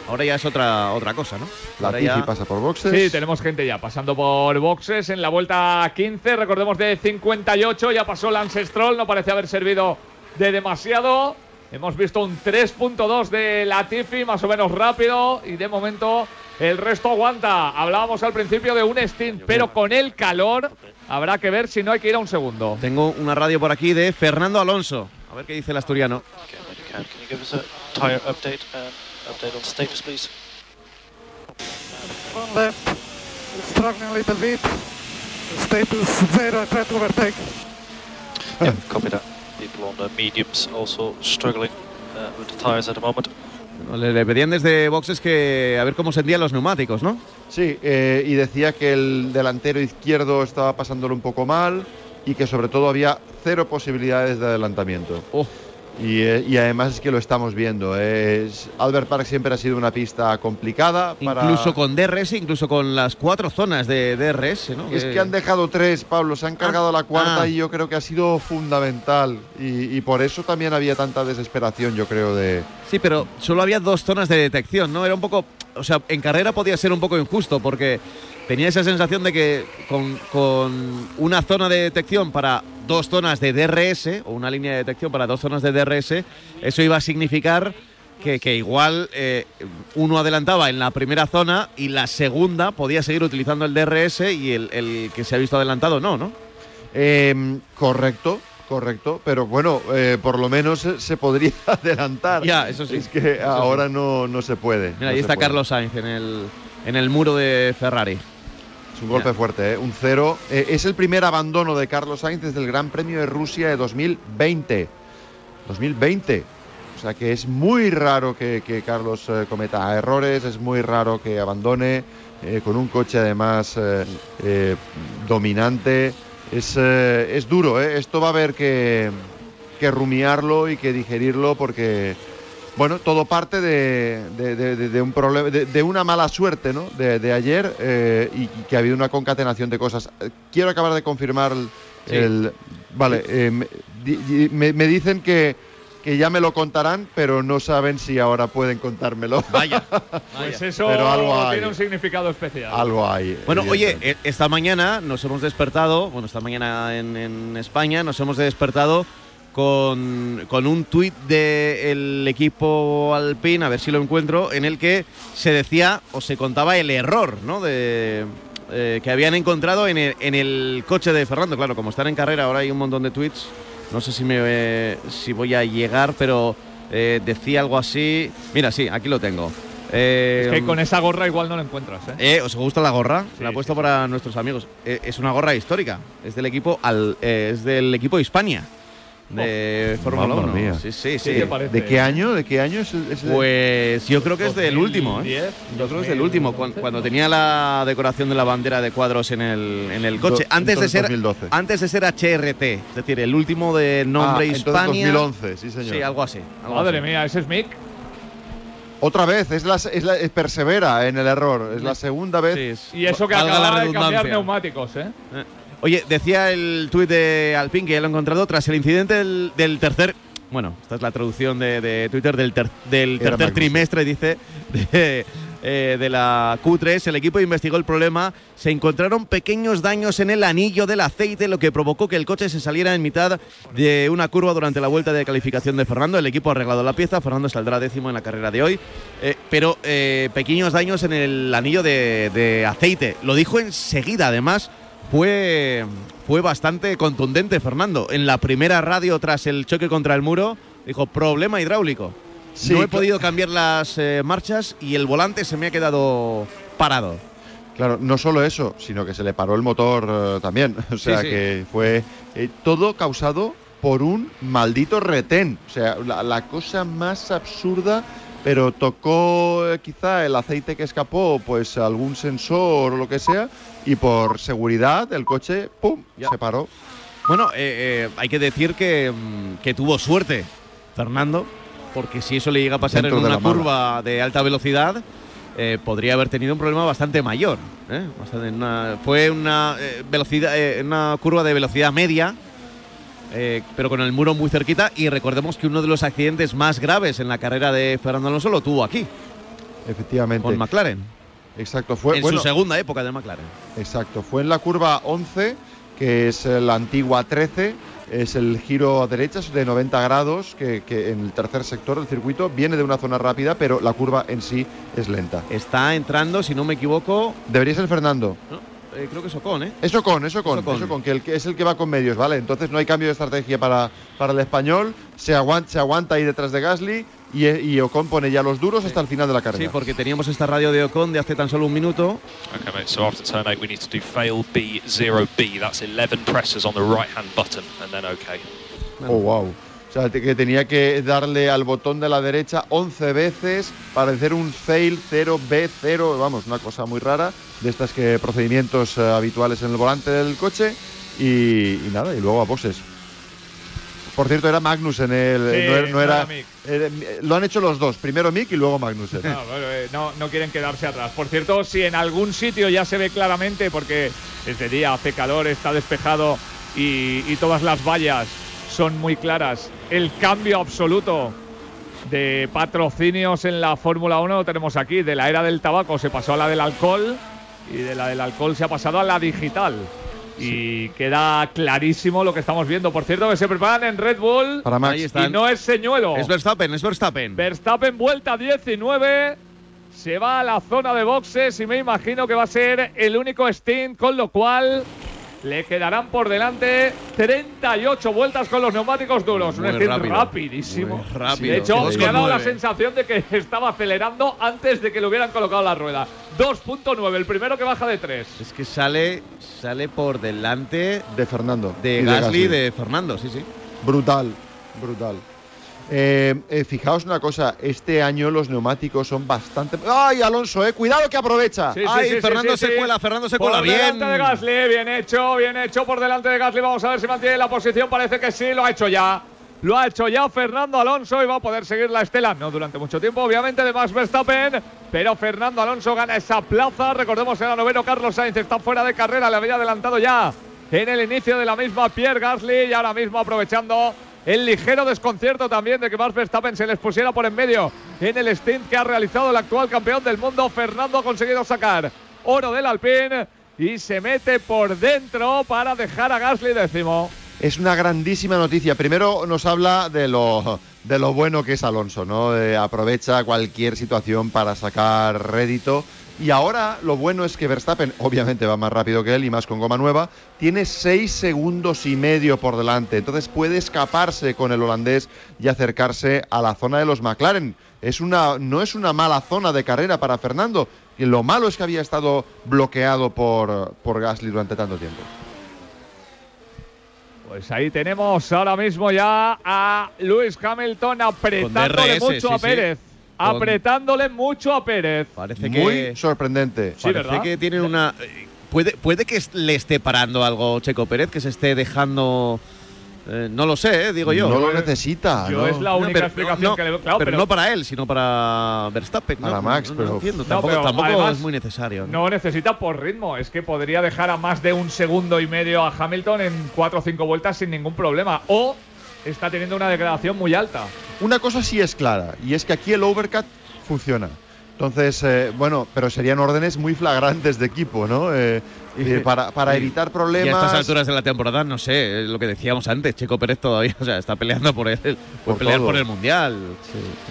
A: ahora ya es otra otra cosa, ¿no?
C: La
A: Ahora
C: Tifi
A: ya-
C: pasa por boxes.
B: Sí, tenemos gente ya pasando por boxes en la vuelta 15. Recordemos de 58. Ya pasó Lance Stroll. No parece haber servido de demasiado. Hemos visto un 3.2 de Latifi, más o menos rápido. Y de momento el resto aguanta. Hablábamos al principio de un stint, pero con el calor habrá que ver si no hay que ir a un segundo.
A: Tengo una radio por aquí de Fernando Alonso. A ver qué dice el asturiano.
F: Okay, update on status, please?
G: One left, struggling a little bit. Status zero, try to overtake.
F: Yeah, copy that. People on the mediums also struggling uh, with the tyres at the moment.
A: Le, le pedían desde boxes que a ver cómo sentían los neumáticos, ¿no?
C: Sí, eh, y decía que el delantero izquierdo estaba pasándolo un poco mal y que sobre todo había cero posibilidades de adelantamiento.
A: Oh.
C: Y, eh, y además es que lo estamos viendo. eh, es- Albert Park siempre ha sido una pista complicada. Para,
A: Incluso con DRS, incluso con las cuatro zonas de DRS, ¿no?
C: Es que han dejado tres, Pablo. Se han cargado la cuarta
A: ah.
C: y yo creo que ha sido fundamental. Y, y por eso también había tanta desesperación, yo creo, de.
A: Sí, pero solo había dos zonas de detección, ¿no? Era un poco. O sea, en carrera podía ser un poco injusto porque tenía esa sensación de que con, con una zona de detección para dos zonas de DRS o una línea de detección para dos zonas de DRS, eso iba a significar que, que igual eh, uno adelantaba en la primera zona y la segunda podía seguir utilizando el DRS y el, el que se ha visto adelantado no, ¿no?
C: Em, correcto, correcto. Pero bueno, eh, por lo menos se, podría adelantar.
A: Ya, eso sí.
C: Es que
A: Eso
C: ahora no, no se puede.
A: Mira,
C: no
A: ahí está
C: puede.
A: Carlos Sainz en el, en el muro de Ferrari.
C: Un golpe fuerte, ¿eh? un cero. Eh, es el primer abandono de Carlos Sainz desde el Gran Premio de Rusia de 2020. 2020. O sea que es muy raro que, que Carlos eh, cometa errores, es muy raro que abandone con un coche además dominante. Es, es duro, esto va a haber que, que rumiarlo y que digerirlo porque bueno, todo parte de, de- de- de- de un problema, de, de una mala suerte, ¿no? De, de ayer eh, y, y que ha habido una concatenación de cosas. Eh, Quiero acabar de confirmar el.
A: Sí.
C: el- vale, eh, me, di- me- me dicen que, que ya me lo contarán, pero no saben si ahora pueden contármelo.
A: Vaya.
B: Pues eso
C: Pero algo hay.
B: tiene un significado especial.
C: Algo hay.
A: Bueno, oye, eh, esta mañana nos hemos despertado, bueno, esta mañana en, en España nos hemos despertado con, con un tuit del equipo Alpine, a ver si lo encuentro, en el que se decía o se contaba el error, ¿no? De, eh, que habían encontrado en el, en el coche de Fernando. Claro, como están en carrera, ahora hay un montón de tweets. No sé si, me, eh, si voy a llegar, pero eh, decía algo así. Mira, sí, aquí lo tengo. Eh,
B: Es que con esa gorra igual no lo encuentras, ¿eh?
A: eh, ¿Os gusta la gorra?
B: Sí,
A: la he
B: sí,
A: puesto
B: sí.
A: para nuestros amigos. Eh, es una gorra histórica. Es del equipo al, eh, es del equipo Hispania de Fórmula
C: mamma
A: 1.
C: mía.
A: Sí, sí,
B: ¿Qué
A: sí.
B: te parece?
C: ¿De qué año? ¿De qué año es
A: Pues yo creo que es del último, ¿eh?
B: 2010,
A: Yo creo que es del
B: 2011.
A: último, cuan- cuando, tenía la decoración de la bandera de cuadros en el, en el coche.
C: Do-
A: antes de ser
C: 2012.
A: antes de ser HRT, es decir, el último de nombre
C: Ah,
A: Hispania.
C: 2011, sí, señor.
A: Sí, algo así. algo
B: Madre
A: así.
B: mía, ese es Mick.
C: Otra vez, es la, es la- es persevera en el error. Es la segunda vez.
A: Sí, es-
B: Y eso que acaba de cambiar neumáticos, ¿eh?
A: Eh, Oye, decía el tuit de Alpine que ya lo he encontrado tras el incidente del, del tercer. Bueno, esta es la traducción de, de Twitter del, ter- del tercer trimestre, dice, de, eh, de la Q3. El equipo investigó el problema. Se encontraron pequeños daños en el anillo del aceite, lo que provocó que el coche se saliera en mitad de una curva durante la vuelta de calificación de Fernando. El equipo ha arreglado la pieza. Fernando saldrá décimo en la carrera de hoy. Eh, pero eh, pequeños daños en el anillo de, de aceite. Lo dijo enseguida, además. Fue, fue bastante contundente, Fernando. En la primera radio tras el choque contra el muro, dijo problema hidráulico.
C: Sí,
A: no he podido cambiar las eh, marchas y el volante se me ha quedado parado.
C: Claro, no solo eso, sino que se le paró el motor eh, también. O sea
A: sí.
C: que fue eh, todo causado por un maldito retén. O sea, la, la cosa más absurda, pero tocó eh, quizá el aceite que escapó, pues algún sensor o lo que sea, y por seguridad el coche, ¡pum!,
A: Ya.
C: se paró.
A: Bueno, eh, eh, hay que decir que, mm, que tuvo suerte, Fernando, porque si eso le llega a pasar
C: Dentro
A: en una curva de alta velocidad, eh, podría haber tenido un problema bastante mayor. Bastante- una- fue una, velocidad, una curva de velocidad media, eh, pero con el muro muy cerquita. Y recordemos que uno de los accidentes más graves en la carrera de Fernando Alonso lo tuvo aquí,
C: Efectivamente.
A: con McLaren,
C: Exacto, fue
A: en
C: bueno,
A: su segunda época de McLaren.
C: Exacto, fue en la curva 11, que es la antigua 13, es el giro a derechas de 90 grados, que, que en el tercer sector del circuito viene de una zona rápida, pero la curva en sí es lenta.
A: Está entrando, si no me equivoco,
C: Debería ser Fernando.
A: ¿no? Eh, creo que es Ocon, ¿eh?
C: Eso con, eso con,
A: Eso con.
C: eso con, que, el, que es el que va con medios, ¿vale? Entonces no hay cambio de estrategia para, para el español, se aguanta, se aguanta ahí detrás de Gasly y, y Ocon pone ya los duros hasta el final de la carrera.
A: Sí, porque teníamos esta radio de Ocon de hace tan solo un minuto.
F: Okay, mate, so after turn 8, we need to do fail B, 0B. That's 11 presses on the right hand button, and then OK.
C: Oh, wow. O sea, que tenía que darle al botón de la derecha 11 veces para hacer un fail 0B0, vamos, una cosa muy rara, de estas que procedimientos eh, habituales en el volante del coche y, y nada, y luego a bosses. Por cierto, era Magnussen, el,
B: Sí,
C: no era, no era-
B: era
C: era- lo han hecho los dos, primero Mick y luego Magnussen.
B: No, eh, no, no quieren quedarse atrás. Por cierto, si en algún sitio ya se ve claramente, porque es de día, hace calor, está despejado y, y todas las vallas son muy claras, el cambio absoluto de patrocinios en la Fórmula 1 lo tenemos aquí. De la era del tabaco se pasó a la del alcohol y de la del alcohol se ha pasado a la digital. Y queda clarísimo lo que estamos viendo. Por cierto, que se preparan en Red Bull
C: Para Max.
A: Ahí está.
B: y no es señuelo.
A: Es Verstappen, es Verstappen.
B: Verstappen vuelta 19. Se va a la zona de boxes y me imagino que va a ser el único stint, con lo cual le quedarán por delante 38 vueltas con los neumáticos duros.
A: Muy
B: Un
A: rápido.
B: rapidísimo.
A: Rápido.
B: De hecho, me ha dado la sensación de que estaba acelerando antes de que le hubieran colocado la rueda. 2.9, el primero que baja de 3.
A: Es que sale, sale por delante
C: De Fernando.
A: de
C: y
A: Gasly de Fernando, sí, sí.
C: Brutal, brutal. Eh, eh, fijaos una cosa, este año los neumáticos son bastante... ¡Ay, Alonso, eh! ¡Cuidado que aprovecha!
B: Sí, sí,
A: Ay,
B: sí,
A: Fernando se cuela, Fernando se
B: por
A: cuela bien.
B: delante de Gasly, bien hecho, bien hecho por delante de Gasly. Vamos a ver si mantiene la posición. Parece que sí, lo ha hecho ya. Lo ha hecho ya Fernando Alonso y va a poder seguir la estela. No durante mucho tiempo, obviamente, de Max Verstappen. Pero Fernando Alonso gana esa plaza. Recordemos que era noveno. Carlos Sainz está fuera de carrera. Le había adelantado ya en el inicio de la misma Pierre Gasly. Y ahora mismo aprovechando el ligero desconcierto también de que Max Verstappen se les pusiera por en medio en el stint que ha realizado el actual campeón del mundo. Fernando ha conseguido sacar oro del Alpine y se mete por dentro para dejar a Gasly décimo.
C: Es una grandísima noticia. Primero nos habla de lo, de lo bueno que es Alonso, ¿no? Eh, aprovecha cualquier situación para sacar rédito. Y ahora lo bueno es que Verstappen, obviamente va más rápido que él y más con goma nueva, tiene seis segundos y medio por delante. Entonces puede escaparse con el holandés y acercarse a la zona de los McLaren. Es una, no es una mala zona de carrera para Fernando. Y lo malo es que había estado bloqueado por, por Gasly durante tanto tiempo.
B: Pues ahí tenemos ahora mismo ya a Lewis Hamilton apretándole
A: DRS,
B: mucho
A: sí,
B: a. Pérez. Apretándole mucho a Pérez.
A: Parece
C: Muy sorprendente.
B: Sí,
A: parece
B: ¿verdad?
A: que tiene una. Puede, puede que le esté parando algo Checo Pérez, que se esté dejando. eh, no lo sé, eh, digo yo.
C: No lo necesita.
B: Yo
C: ¿no?
B: es la
A: No,
B: única
A: pero-
B: explicación
A: no,
B: que le veo. Claro,
A: pero,
B: pero,
A: no para él, sino para Verstappen. ¿no?
C: Para Max,
A: No, no
C: pero-
A: entiendo.
B: No,
A: Tampoco,
B: pero
A: tampoco
B: además-
A: es muy necesario.
B: no necesita por ritmo. Es que podría dejar a más de un segundo y medio a Hamilton en cuatro o cinco vueltas sin ningún problema. O está teniendo una degradación muy alta.
C: Una cosa sí es clara, y es que aquí el overcut funciona. Entonces, eh, bueno, pero serían órdenes muy flagrantes de equipo, ¿no? Eh, eh, para evitar
A: Y a
C: problemas.
A: estas alturas de la temporada, no sé, es lo que decíamos antes, Checo Pérez todavía, o sea, está peleando por
C: por
A: pelear
C: todo.
A: por el mundial,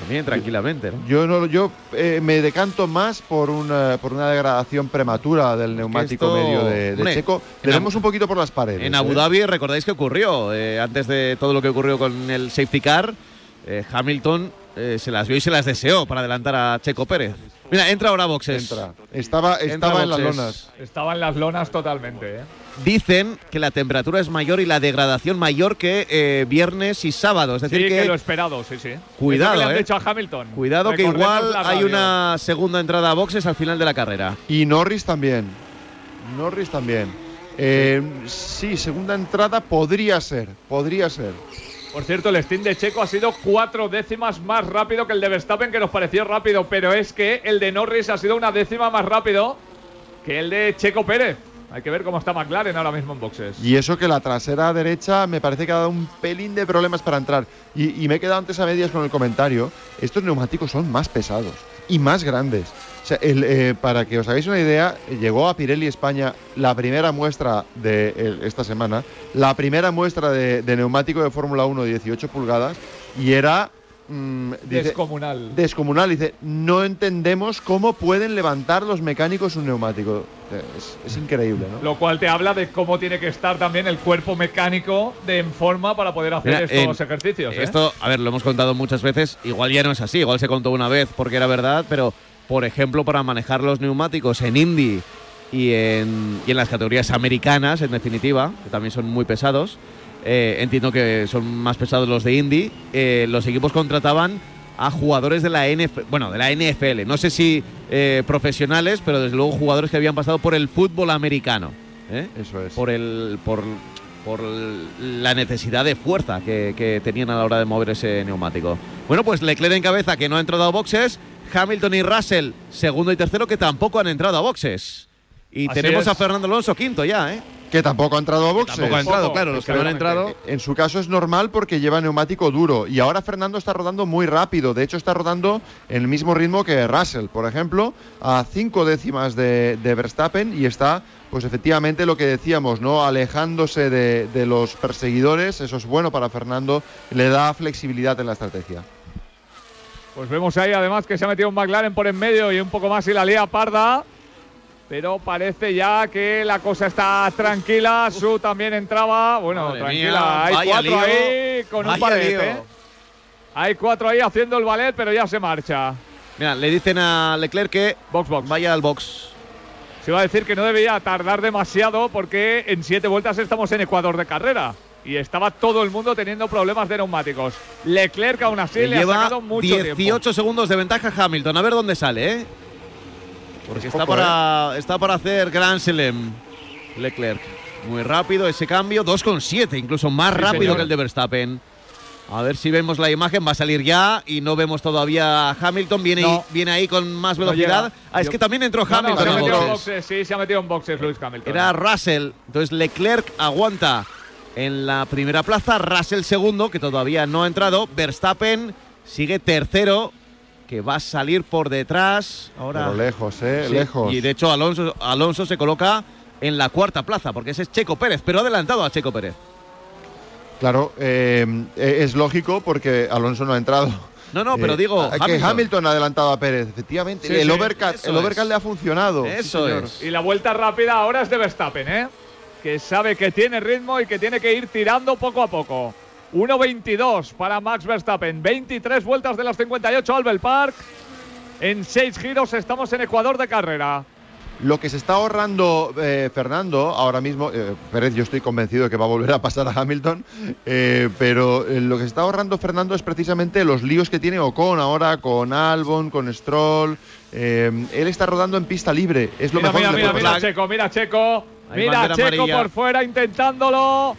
A: también tranquilamente, ¿no?
C: Yo no, yo eh, me decanto más por una por una degradación prematura del neumático
A: esto,
C: medio de, de Checo. vemos un poquito por las paredes.
A: En
C: ¿eh?
A: Abu Dhabi, recordáis que ocurrió, eh, antes de todo lo que ocurrió con el safety car, eh, Hamilton eh, se las vio y se las deseó para adelantar a Checo Pérez. Mira, entra ahora a boxes.
C: Entra. Estaba, en las lonas.
B: Estaba en las lonas totalmente, ¿eh?
A: Dicen que la temperatura es mayor y la degradación mayor que eh, viernes y sábado. Es decir,
B: sí, que,
A: que,
B: lo esperado, sí, sí.
A: Cuidado,
B: Es lo que le han
A: ¿eh?
B: dicho a Hamilton.
A: cuidado que igual hay una segunda entrada a boxes al final de la carrera.
C: Y Norris también. Norris también. Eh, sí, segunda entrada podría ser. Podría ser.
B: Por cierto, el Steam de Checo ha sido cuatro décimas más rápido que el de Verstappen, que nos pareció rápido, pero es que el de Norris ha sido una décima más rápido que el de Checo Pérez. Hay que ver cómo está McLaren ahora mismo en boxes.
C: Y eso que la trasera derecha me parece que ha dado un pelín de problemas para entrar. Y, y me he quedado antes a medias con el comentario. Estos neumáticos son más pesados y más grandes. Eh, para que os hagáis una idea, llegó a Pirelli España la primera muestra de esta semana, la primera muestra de, de neumático de Fórmula 1 de 18 pulgadas y era mm, dice-
B: Descomunal.
C: descomunal. Dice, no entendemos cómo pueden levantar los mecánicos un neumático. Es, es increíble, ¿no?
B: Lo cual te habla de cómo tiene que estar también el cuerpo mecánico de en forma para poder hacer
A: Mira,
B: estos
A: en-
B: ejercicios. ¿eh?
A: Esto, a ver, lo hemos contado muchas veces. Igual ya no es así, igual se contó una vez porque era verdad, pero por ejemplo, para manejar los neumáticos en Indy y en, y en las categorías americanas, en definitiva, que también son muy pesados, eh, entiendo que son más pesados los de Indy, eh, los equipos contrataban a jugadores de la NF, bueno, de la NFL, no sé si eh, profesionales, pero desde luego jugadores que habían pasado por el fútbol americano. ¿eh?
C: Eso es.
A: por el por, por la necesidad de fuerza que, que tenían a la hora de mover ese neumático. Bueno, pues Leclerc en cabeza que no ha entrado a boxes, Hamilton y Russell segundo y tercero que tampoco han entrado a boxes. Y
B: Así
A: tenemos
B: es.
A: a Fernando Alonso quinto ya, ¿eh?
C: Que tampoco ha entrado a boxes.
A: Tampoco ha entrado, claro, los que no han entrado.
C: En su caso es normal porque lleva neumático duro y ahora Fernando está rodando muy rápido. De hecho, está rodando en el mismo ritmo que Russell, por ejemplo, a cinco décimas de, de Verstappen y está, pues efectivamente lo que decíamos, ¿no? Alejándose de, de los perseguidores. Eso es bueno para Fernando, le da flexibilidad en la estrategia.
B: Pues vemos ahí además que se ha metido un McLaren por en medio y un poco más y la lía parda. Pero parece ya que la cosa está tranquila. Su también entraba. Bueno,
A: Madre
B: tranquila.
A: mía,
B: Hay cuatro
A: lío,
B: ahí con un
A: lío.
B: ¿eh? Hay cuatro ahí haciendo el ballet, pero ya se marcha.
A: Mira, le dicen a Leclerc que
B: Box, box.
A: vaya al box.
B: Se iba a decir que no debía tardar demasiado porque en siete vueltas estamos en Ecuador de carrera. Y estaba todo el mundo teniendo problemas de neumáticos. Leclerc aún así
A: Le
B: le, ha sacado mucho
A: 18
B: tiempo.
A: segundos de ventaja a Hamilton. A ver dónde sale, ¿eh? Porque
C: Es
A: está,
C: poco,
A: para, está para hacer Grand Slam Leclerc. Muy rápido ese cambio, 2,7, incluso más
B: Sí,
A: rápido
B: señor.
A: que el de Verstappen. A ver si vemos la imagen, va a salir ya y no vemos todavía a Hamilton. Viene,
B: No.
A: viene ahí con más velocidad. ah, es
B: Yo-
A: que también entró
B: No, no,
A: Hamilton
B: se en
A: boxes.
B: boxes, sí, se ha metido en boxes Lewis Hamilton.
A: Era Russell. Entonces Leclerc aguanta en la primera plaza. Russell segundo, que todavía no ha entrado. Verstappen sigue tercero, que va a salir por detrás. Ahora.
C: Pero lejos, ¿eh?
A: Sí,
C: Lejos.
A: Y de hecho Alonso, Alonso se coloca en la cuarta plaza, porque ese es Checo Pérez, pero ha adelantado a Checo Pérez.
C: Claro, eh, eh, es lógico porque Alonso no ha entrado.
A: No, no, pero
C: Eh,
A: digo,
C: a- que
A: Hamilton.
C: Hamilton. ha adelantado a Pérez, efectivamente.
B: Sí,
C: el
B: sí,
C: overcut, el overcut le ha funcionado.
A: Eso es.
B: Y la vuelta rápida ahora es de Verstappen, ¿eh? Que sabe que tiene ritmo y que tiene que ir tirando poco a poco. 1.22 para Max Verstappen. 23 vueltas de las 58 Albert Park. En 6 giros estamos en Ecuador de carrera.
C: Lo que se está ahorrando eh, Fernando ahora mismo, eh, Pérez, yo estoy convencido de que va a volver a pasar a Hamilton, eh, pero eh, lo que se está ahorrando Fernando es precisamente los líos que tiene Ocon ahora con Albon, con Stroll. eh, él está rodando en pista libre, es lo
B: Mira,
C: mejor
B: mira,
C: que le
B: mira, mira. Checo, mira Checo. Mira Checo
A: amarilla.
B: por fuera intentándolo.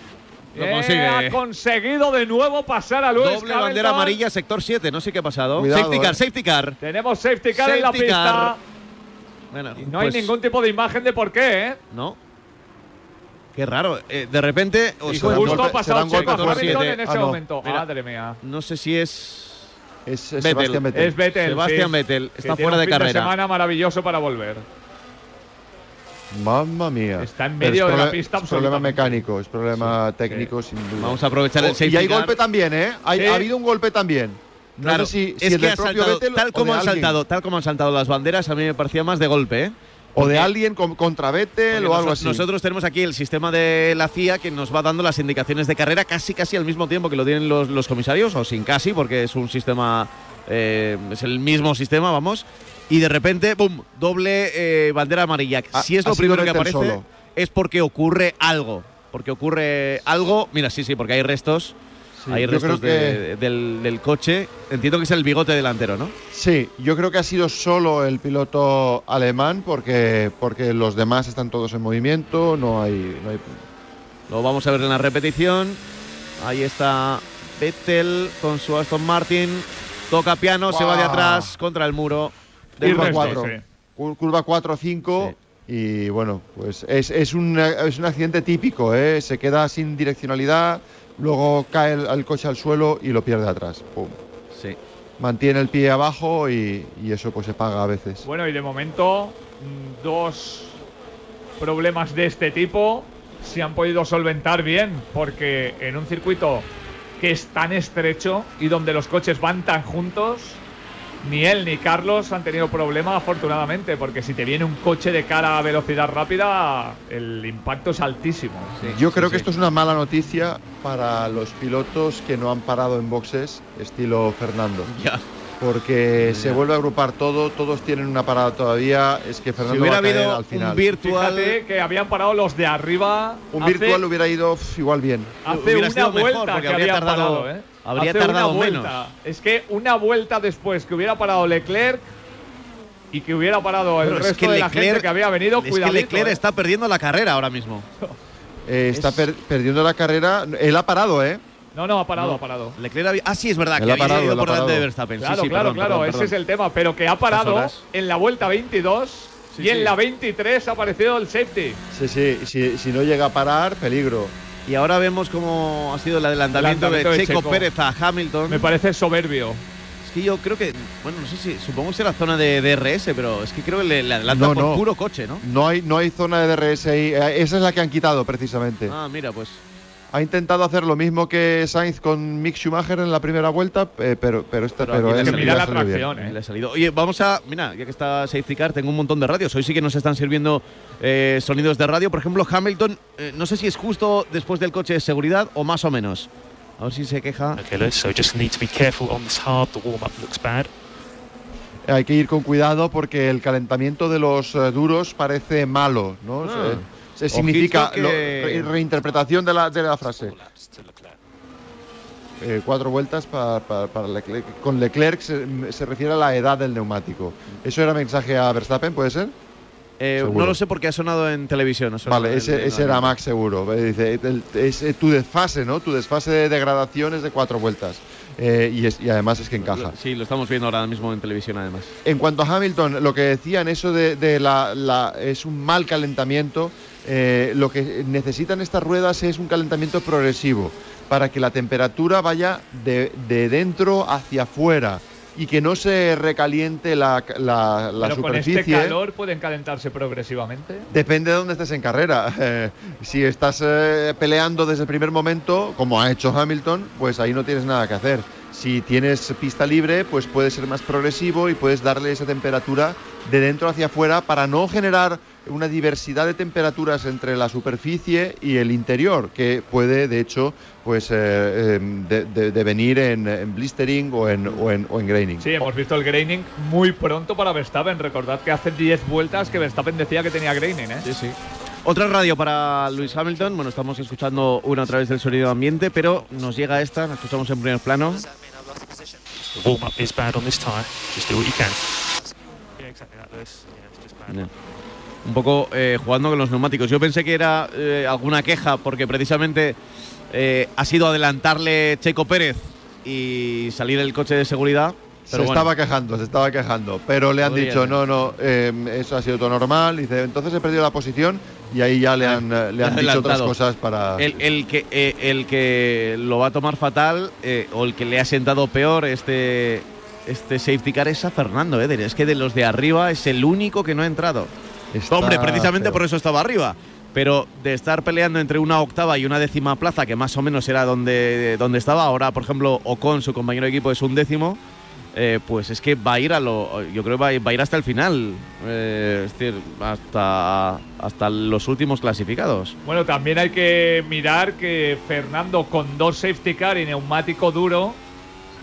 A: Lo
B: Eh,
A: consigue.
B: ha conseguido de nuevo pasar a Luis
A: Doble bandera
B: Hamilton.
A: amarilla, sector 7, no sé qué ha pasado.
C: Cuidado,
A: safety car,
C: eh.
A: safety car.
B: Tenemos safety car en la pista.
A: car. Bueno,
B: Y no hay
A: pues,
B: ningún tipo de imagen de por qué, ¿eh?
A: No. Qué raro. eh, de repente, o
B: Y
A: sea,
C: dan
B: justo
C: golpe-
B: ha pasado
C: se por
A: siete.
B: en ese
C: Ah, no.
B: momento.
A: Mira.
B: Madre mía.
A: no sé si es.
C: Es, es
A: Vettel.
C: Sebastián Vettel.
B: Es Vettel.
A: Sebastián
B: sí,
A: Vettel
B: que
A: está
B: tiene
A: fuera
B: un
A: de
B: fin
A: carrera.
B: semana maravilloso para volver.
C: Mamma mía.
B: Está en medio
C: es
B: de la pista
C: Es problema mecánico, es problema técnico sin duda.
A: Vamos a aprovechar el
C: Oh,
A: safety
C: y hay
A: car.
C: golpe también, ¿eh? Hay-
B: Sí.
C: Ha habido un golpe también. No
A: Claro,
C: sé si, si
A: es
C: el
A: que ha saltado,
C: Vettel
A: tal como han
C: alguien.
A: saltado, tal como han saltado las banderas, a mí me parecía más de golpe, ¿eh?
C: O de alguien con- contra Vettel
A: Porque
C: o algo así.
A: Nosotros tenemos aquí el sistema de la FIA que nos va dando las indicaciones de carrera casi casi al mismo tiempo que lo tienen los, los comisarios, o sin casi, porque es un sistema, eh, es el mismo sistema, vamos. Y de repente, ¡bum! Doble eh, bandera amarilla.
C: Ha-
A: si es lo primero que aparece,
C: solo.
A: es porque ocurre algo. Porque ocurre algo. Mira, sí, sí, porque hay restos.
C: Sí,
A: hay restos
C: que-
A: del, del coche. Entiendo que es el bigote delantero, ¿no?
C: Sí, yo creo que ha sido solo el piloto alemán porque, porque los demás están todos en movimiento, no hay, no hay
A: Lo vamos a ver en la repetición. Ahí está Vettel con su Aston Martin. Toca piano, se va de atrás contra el muro. Del
C: curva
B: resto,
A: coche.
C: 4.
B: sí.
C: Cur- Curva 4-5 y bueno, pues es, es, un, es un accidente típico, ¿eh? se queda sin direccionalidad, luego cae el, el coche al suelo y lo pierde atrás. Pum.
A: Sí.
C: Mantiene el pie abajo y, y eso pues se paga a veces.
B: Bueno, y de momento, mm, dos problemas de este tipo se han podido solventar bien, porque en un circuito que es tan estrecho y donde los coches van tan juntos, ni él ni Carlos han tenido problema, afortunadamente, porque si te viene un coche de cara a velocidad rápida, el impacto es altísimo.
C: Yo creo que
A: sí.
C: esto es una mala noticia para los pilotos que no han parado en boxes, estilo Fernando.
A: Ya.
C: Porque se vuelve a agrupar todo, todos tienen una parada todavía. Es que Fernando
A: Si hubiera
C: va a caer
A: habido
C: al final.
A: un virtual.
B: Fíjate que habían parado los de arriba.
C: Un
B: hace-
C: virtual hubiera ido igual bien.
B: Hace
A: Hubiera
B: una
A: sido mejor,
B: vuelta
A: porque
B: que
A: habría
B: habían
A: tardado-
B: parado, ¿eh?
A: Habría
B: Hace
A: tardado
B: una vuelta.
A: menos.
B: Es que una vuelta después que hubiera parado Leclerc y que hubiera parado el
A: Pero es
B: resto
A: que
B: de la gente que había venido,
A: Es que Leclerc
B: ¿eh?
A: está perdiendo la carrera ahora mismo.
C: Eh, está
A: Es-
C: per- perdiendo la carrera. Él ha parado, ¿eh?
B: No, no, ha parado,
A: No.
B: ha parado.
A: Leclerc había- Ah, sí, es verdad,
C: Él
A: que
C: ha
A: había
C: parado,
A: ido
C: él ha
A: por delante de Verstappen.
B: Claro,
A: sí,
B: claro,
A: perdón,
B: claro,
A: perdón,
B: ese
A: perdón.
B: es el tema, pero que ha parado en la vuelta 22
A: Sí,
B: y en la 23 ha aparecido el safety.
C: Sí, sí. Si, si no llega a parar, peligro.
A: Y ahora vemos cómo ha sido el adelantamiento,
B: Adelantamiento
A: de
B: de
A: Checo. Pérez a Hamilton.
B: Me parece soberbio.
A: Es que yo creo que, bueno, no sé si, supongo que será zona de DRS, pero es que creo que le, le adelanta
C: No,
A: por
C: no.
A: puro coche, ¿no?
C: No hay, no hay zona de DRS ahí. Eh, Esa es la que han quitado precisamente.
A: Ah, mira, pues
C: Ha intentado hacer lo mismo que Sainz con Mick Schumacher en la primera vuelta, eh, pero, pero, esta,
A: Pero
C: pero, él
A: ha
B: Que mira la tracción, ¿eh?
A: le ha salido. Oye, vamos a, mira, ya que está Safety Car, tengo un montón de radios. Hoy sí que nos están sirviendo eh, sonidos de radio. Por ejemplo, Hamilton, eh, no sé si es justo después del coche de seguridad o más o menos. A ver si se queja.
F: Okay, Lewis, so just need to be careful on this hard. The warm up looks bad.
C: Hay que ir con cuidado porque el calentamiento de los eh, duros parece malo, ¿no?
A: Ah.
C: Se significa
A: que-
C: lo- re- reinterpretación de la, de la frase. Eh, cuatro vueltas pa- pa- para Leclerc. Con Leclerc se, se refiere a la edad del neumático. ¿Eso era mensaje a Verstappen, puede ser?
A: Eh, no lo sé porque ha sonado en televisión. no
C: Vale,
A: en-
C: ese,
A: en
C: ese
A: la-
C: era Max seguro. Eh, Dice, el- es eh, tu desfase, ¿no? Tu desfase de degradación es de cuatro vueltas. Eh, y, es- y además es que encaja.
A: Sí, lo estamos viendo ahora mismo en televisión, además.
C: En cuanto a Hamilton, lo que decían, eso de, de la, la- es un mal calentamiento. eh, lo que necesitan estas ruedas es un calentamiento progresivo para que la temperatura vaya de, de dentro hacia afuera y que no se recaliente la, la- la
B: Pero con
C: superficie.
B: este calor pueden calentarse progresivamente.
C: Depende de dónde estés en carrera. Eh, si estás eh, peleando desde el primer momento, como ha hecho Hamilton, pues ahí no tienes nada que hacer. Si tienes pista libre, pues puedes ser más progresivo y puedes darle esa temperatura de dentro hacia afuera para no generar una diversidad de temperaturas entre la superficie y el interior, que puede, de hecho, pues eh, eh, de- de- devenir en, en blistering o en, o en, o en graining.
B: Sí, hemos visto el graining muy pronto para Verstappen. Recordad que hace 10 vueltas que Verstappen decía que tenía graining, ¿eh?
A: Sí, sí. Otra radio para Luis Hamilton. Bueno, estamos escuchando una a través del sonido ambiente, pero nos llega esta, la escuchamos en primer plano.
F: The warm up is bad on this tyre. Just do what you can. Yeah, exactly that, Lewis. Yeah, it's just bad.
A: Un poco eh, jugando con los neumáticos. Yo pensé que era eh, alguna queja porque precisamente eh, ha sido adelantarle Checo Pérez y salir el coche de seguridad.
C: Se
A: bueno,
C: estaba quejando, se estaba quejando, pero le han
A: Podría
C: dicho,
A: ser.
C: no, no, eh, eso ha sido todo normal. Dice, entonces he perdido la posición y ahí ya le
A: Ah,
C: han, le han
A: ha
C: dicho otras cosas para...
A: el, el que, el que lo va a tomar fatal o el que le ha sentado peor este este safety car es a Fernando Eder. Es que de los de arriba es el único que no ha entrado.
C: Está
A: Hombre, precisamente
C: feo.
A: por eso estaba arriba. Pero de estar peleando entre una octava y una décima plaza, que más o menos era donde, donde estaba, ahora, por ejemplo, Ocon, su compañero de equipo, es un décimo, eh, pues es que va a ir a lo. Yo creo que va, a- va a ir hasta el final. eh, es decir, hasta, hasta los últimos clasificados.
B: Bueno, también hay que mirar que Fernando con dos safety car y neumático duro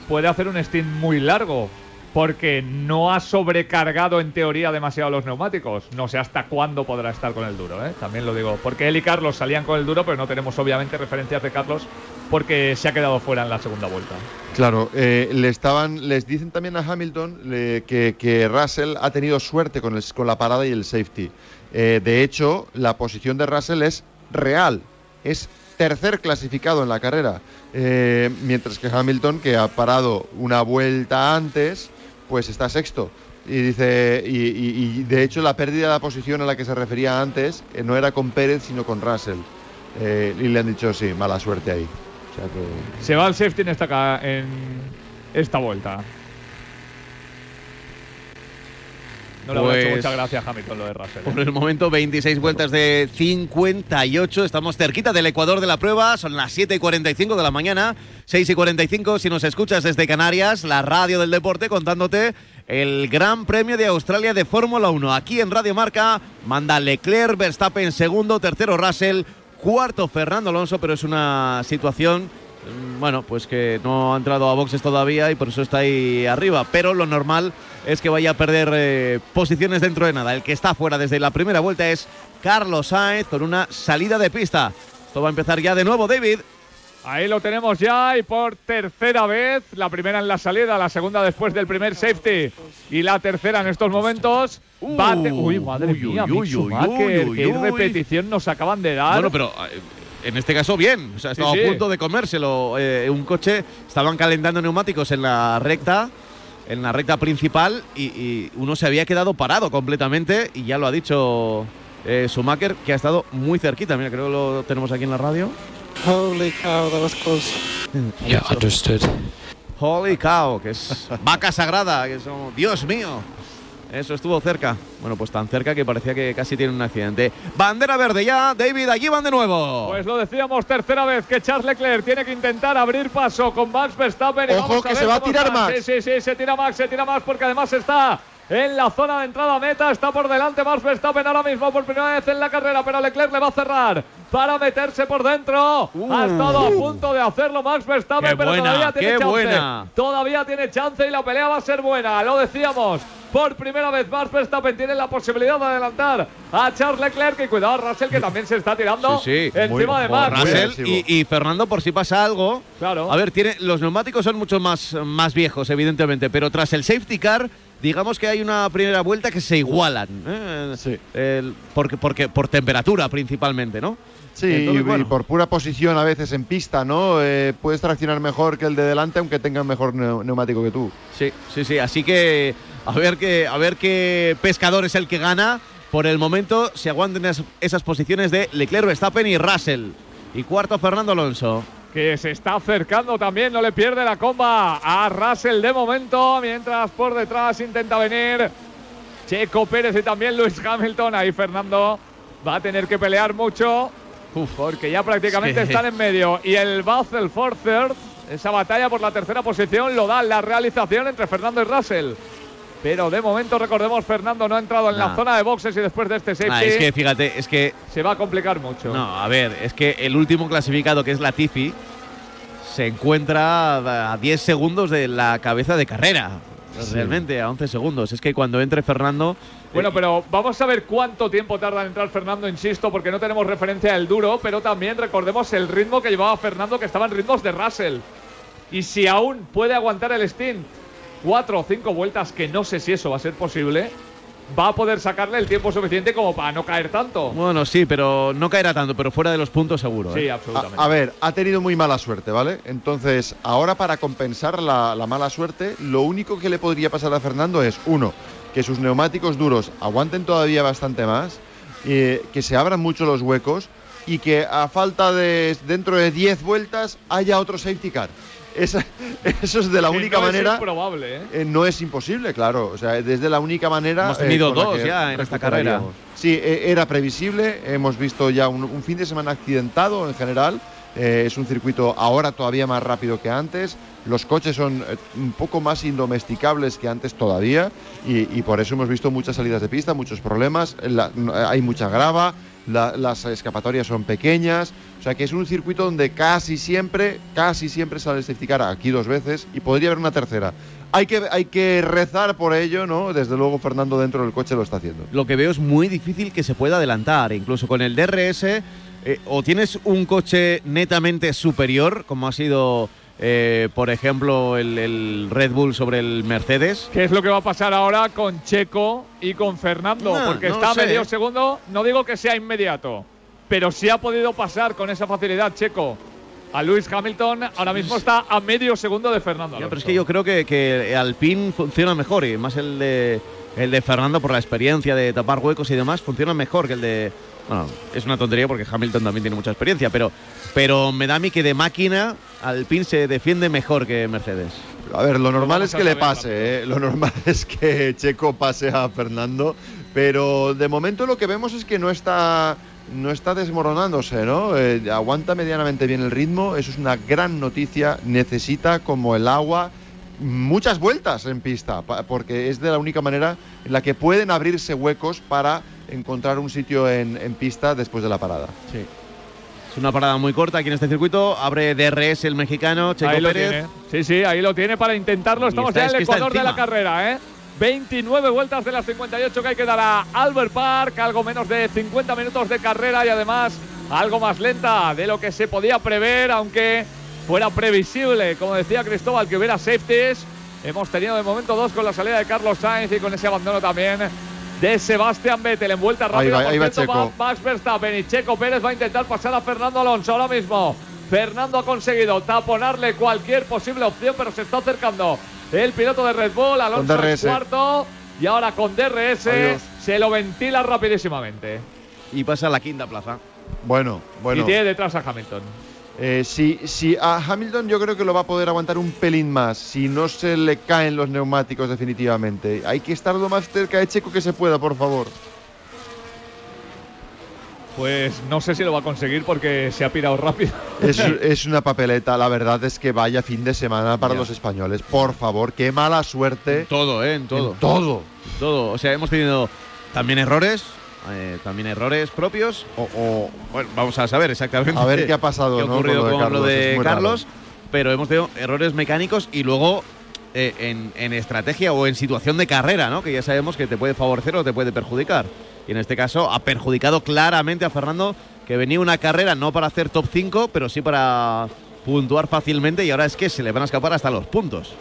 B: puede hacer un stint muy largo. Porque no ha sobrecargado en teoría demasiado los neumáticos. No sé hasta cuándo podrá estar con el duro, ¿eh? también lo digo. Porque él y Carlos salían con el duro, pero no tenemos obviamente referencias de Carlos porque se ha quedado fuera en la segunda vuelta.
C: Claro, eh, le estaban, les dicen también a Hamilton que, que Russell ha tenido suerte con, el- con la parada y el safety. Eh, de hecho, la posición de Russell es real, es tercer clasificado en la carrera, Eh, mientras que Hamilton, que ha parado una vuelta antes, pues está sexto. Y dice, y, de hecho la pérdida de la posición a la que se refería antes eh, no era con Pérez, sino con Russell. Eh, y le han dicho, sí, mala suerte ahí.
B: Se va el safety en esta, en esta vuelta. No le habrá hecho
A: Pues-
B: mucha gracia a Hamilton lo de Russell. ¿eh?
A: Por el momento, 26 vueltas de 58. Estamos cerquita del Ecuador de la prueba. Son las 7 y 45 de la mañana. 6 y 45 si nos escuchas desde Canarias, la radio del deporte, contándote el Gran Premio de Australia de Fórmula 1. Aquí en Radio Marca manda Leclerc, Verstappen segundo, tercero Russell, cuarto Fernando Alonso, pero es una situación bueno, pues que no ha entrado a boxes todavía y por eso está ahí arriba. Pero lo normal es que vaya a perder eh, posiciones dentro de nada. El que está fuera desde la primera vuelta es Carlos Sainz con una salida de pista. Esto va a empezar ya de nuevo, David.
B: Ahí lo tenemos ya y por tercera vez, la primera en la salida, la segunda después del primer safety y la tercera en estos momentos.
A: Uh,
B: bate- uy, madre
A: uy,
B: mía,
A: uy, uy,
B: Schumacher,
A: uy,
B: qué
A: uy.
B: repetición nos acaban de dar.
A: Bueno, pero eh, en este caso bien. O sea, estaba
B: Sí, sí.
A: a punto de comérselo. Eh, un coche, estaban calentando neumáticos en la recta, en la recta principal y, y uno se había quedado parado completamente y ya lo ha dicho eh, Schumacher, que ha estado muy cerquita. Mira, creo que lo tenemos aquí en la radio.
G: Holy cow, that was close.
F: Yeah, understood.
A: Holy cow, que es vaca sagrada, que son, Dios mío. Eso estuvo cerca. Bueno, pues tan cerca que parecía que casi tiene un accidente. Bandera verde ya, David, allí van de nuevo.
B: Pues lo decíamos, tercera vez que Charles Leclerc tiene que intentar abrir paso con Max Verstappen. y
C: Ojo,
B: vamos
C: que
B: ver
C: se va a tirar
B: está.
C: Max.
B: Sí, sí, sí, se tira Max, se tira Max porque además está en la zona de entrada a meta. Está por delante Max Verstappen ahora mismo por primera vez en la carrera, pero Leclerc le va a cerrar para meterse por dentro. ha estado a punto de hacerlo Max Verstappen,
A: Uh. Qué
B: pero
A: buena,
B: todavía tiene
A: qué
B: chance.
A: buena.
B: Todavía tiene chance y la pelea va a ser buena. Lo decíamos. Por primera vez Max Verstappen tiene la posibilidad de adelantar a Charles Leclerc y cuidado Russell que también se está tirando
A: Sí, sí.
B: encima
C: Muy-
B: de Max.
A: Russell y, y Fernando por si pasa algo.
B: Claro.
A: A ver, tiene, los neumáticos son mucho más, más viejos, evidentemente, pero tras el safety car, digamos que hay una primera vuelta que se igualan. ¿eh?
C: Sí.
A: El- porque, porque, por temperatura principalmente, ¿no?
C: Sí,
A: Entonces,
C: y,
A: bueno.
C: y por pura posición a veces en pista, ¿no? Eh, puedes traccionar mejor que el de delante, aunque tenga mejor neu- neumático que tú.
A: Sí, sí, sí. Así que a ver qué, a ver qué pescador es el que gana. Por el momento se aguanten esas, posiciones de Leclerc, Verstappen y Russell. Y cuarto Fernando Alonso.
B: que se está acercando también, no le pierde la comba a Russell de momento, mientras por detrás intenta venir Checo Pérez y también Luis Hamilton. Ahí Fernando va a tener que pelear mucho, porque ya prácticamente
A: Sí.
B: están en medio. Y el Basel for Third, esa batalla por la tercera posición, lo da la realización entre Fernando y Russell. Pero de momento, recordemos, Fernando no ha entrado en la zona de boxes y después de este safety
A: es que fíjate, es que
B: se va a complicar mucho.
A: No, a ver, es que el último clasificado, que es Latifi, se encuentra a 10 segundos de la cabeza de carrera. Realmente, a 11 segundos. Es que cuando entre Fernando.
B: Bueno,
A: eh,
B: pero vamos a ver cuánto tiempo tarda en entrar Fernando, insisto, porque no tenemos referencia del duro, pero también recordemos el ritmo que llevaba Fernando, que estaba en ritmos de Russell. Y si aún puede aguantar el stint cuatro o cinco vueltas, que no sé si eso va a ser posible, va a poder sacarle el tiempo suficiente como para no caer tanto.
A: Bueno, sí, pero no caerá tanto, pero fuera de los puntos seguro.
B: Sí,
A: ¿eh?
C: A,
B: absolutamente.
C: a ver, ha tenido muy mala suerte, ¿vale? Entonces, ahora para compensar la, la mala suerte, lo único que le podría pasar a Fernando es, uno, que sus neumáticos duros aguanten todavía bastante más, eh, que se abran mucho los huecos y que a falta de dentro de 10 vueltas haya otro safety car. Esa- eso es de la única
B: no
C: manera.
B: Es improbable, ¿eh?
C: Eh, no es imposible, claro. O sea, desde la única manera.
A: Hemos tenido
C: con la
A: dos ya en esta carrera.
C: Sí, eh, era previsible. Hemos visto ya un, un fin de semana accidentado en general. Eh, es un circuito ahora todavía más rápido que antes. Los coches son eh, un poco más indomesticables que antes todavía. Y, y por eso hemos visto muchas salidas de pista, muchos problemas. La- hay mucha grava. La- las escapatorias son pequeñas. O sea que es un circuito donde casi siempre, casi siempre sale el safety car aquí dos veces y podría haber una tercera. Hay que, hay que rezar por ello, ¿no? Desde luego Fernando dentro del coche lo está haciendo.
A: Lo que veo es muy difícil que se pueda adelantar, incluso con el DRS. eh, o tienes un coche netamente superior, como ha sido, eh, por ejemplo, el, el Red Bull sobre el Mercedes.
B: ¿Qué es lo que va a pasar ahora con Checo y con Fernando?
A: No,
B: Porque
A: no
B: está a medio segundo, no digo que sea inmediato, pero sí ha podido pasar con esa facilidad Checo. A Lewis Hamilton ahora mismo está a medio segundo de Fernando.
A: Ya, pero es que yo creo que, que Alpine funciona mejor y más el de, el de Fernando por la experiencia de tapar huecos y demás, funciona mejor que el de. Bueno, es una tontería porque Hamilton también tiene mucha experiencia, pero, pero me da a mí que de máquina Alpine se defiende mejor que Mercedes.
C: A ver, lo normal es que le pase. ¿eh? Lo normal es que Checo pase a Fernando, pero de momento lo que vemos es que no está no está desmoronándose, ¿no? Eh, aguanta medianamente bien el ritmo, eso es una gran noticia. Necesita, como el agua, muchas vueltas en pista, porque es de la única manera en la que pueden abrirse huecos para encontrar un sitio en, en pista después de la parada.
A: Sí. Es una parada muy corta aquí en este circuito. Abre DRS el mexicano, Checo
B: ahí lo
A: Pérez.
B: tiene. Sí, sí, ahí lo tiene para intentarlo. Estamos
A: está-
B: ya en el ecuador de la carrera, ¿eh? 29 vueltas de las 58 que hay que dar a Albert Park, algo menos de 50 minutos de carrera y además algo más lenta de lo que se podía prever, aunque fuera previsible, como decía Cristóbal, que hubiera safeties. Hemos tenido de momento dos con la salida de Carlos Sainz y con ese abandono también de Sebastián Vettel en vuelta rápida.
C: va- ahí va Checo.
B: Max Verstappen y Checo Pérez va a intentar pasar a Fernando Alonso ahora mismo. Fernando ha conseguido taponarle cualquier posible opción, pero se está acercando el piloto de Red Bull, Alonso
C: DRS.
B: cuarto. Y ahora con DRS
C: Adiós.
B: se lo ventila rapidísimamente.
A: Y pasa a la quinta plaza.
C: Bueno, bueno.
B: Y tiene detrás a Hamilton.
C: Eh, si, si a Hamilton yo creo que lo va a poder aguantar un pelín más, si no se le caen los neumáticos definitivamente. Hay que estar lo más cerca de Checo que se pueda, por favor.
B: Pues no sé si lo va a conseguir porque se ha pirado rápido.
C: Es, es una papeleta, la verdad es que vaya fin de semana para
A: Ya.
C: los españoles. Por favor, qué mala suerte.
A: Todo, ¿eh? En todo.
C: En todo.
A: Todo. O sea, hemos tenido también errores. Eh, también errores propios. O, o- bueno, vamos a saber exactamente.
C: A ver qué ha pasado,
A: qué ha
C: ¿no?
A: ocurrido
C: con lo de Carlos.
A: lo de. Pero hemos tenido errores mecánicos y luego eh, en, en estrategia o en situación de carrera, ¿no? Que ya sabemos que te puede favorecer o te puede perjudicar. Y en este caso ha perjudicado claramente a Fernando, que venía una carrera no para hacer top 5, pero sí para puntuar fácilmente y ahora es que se le van a escapar hasta los puntos.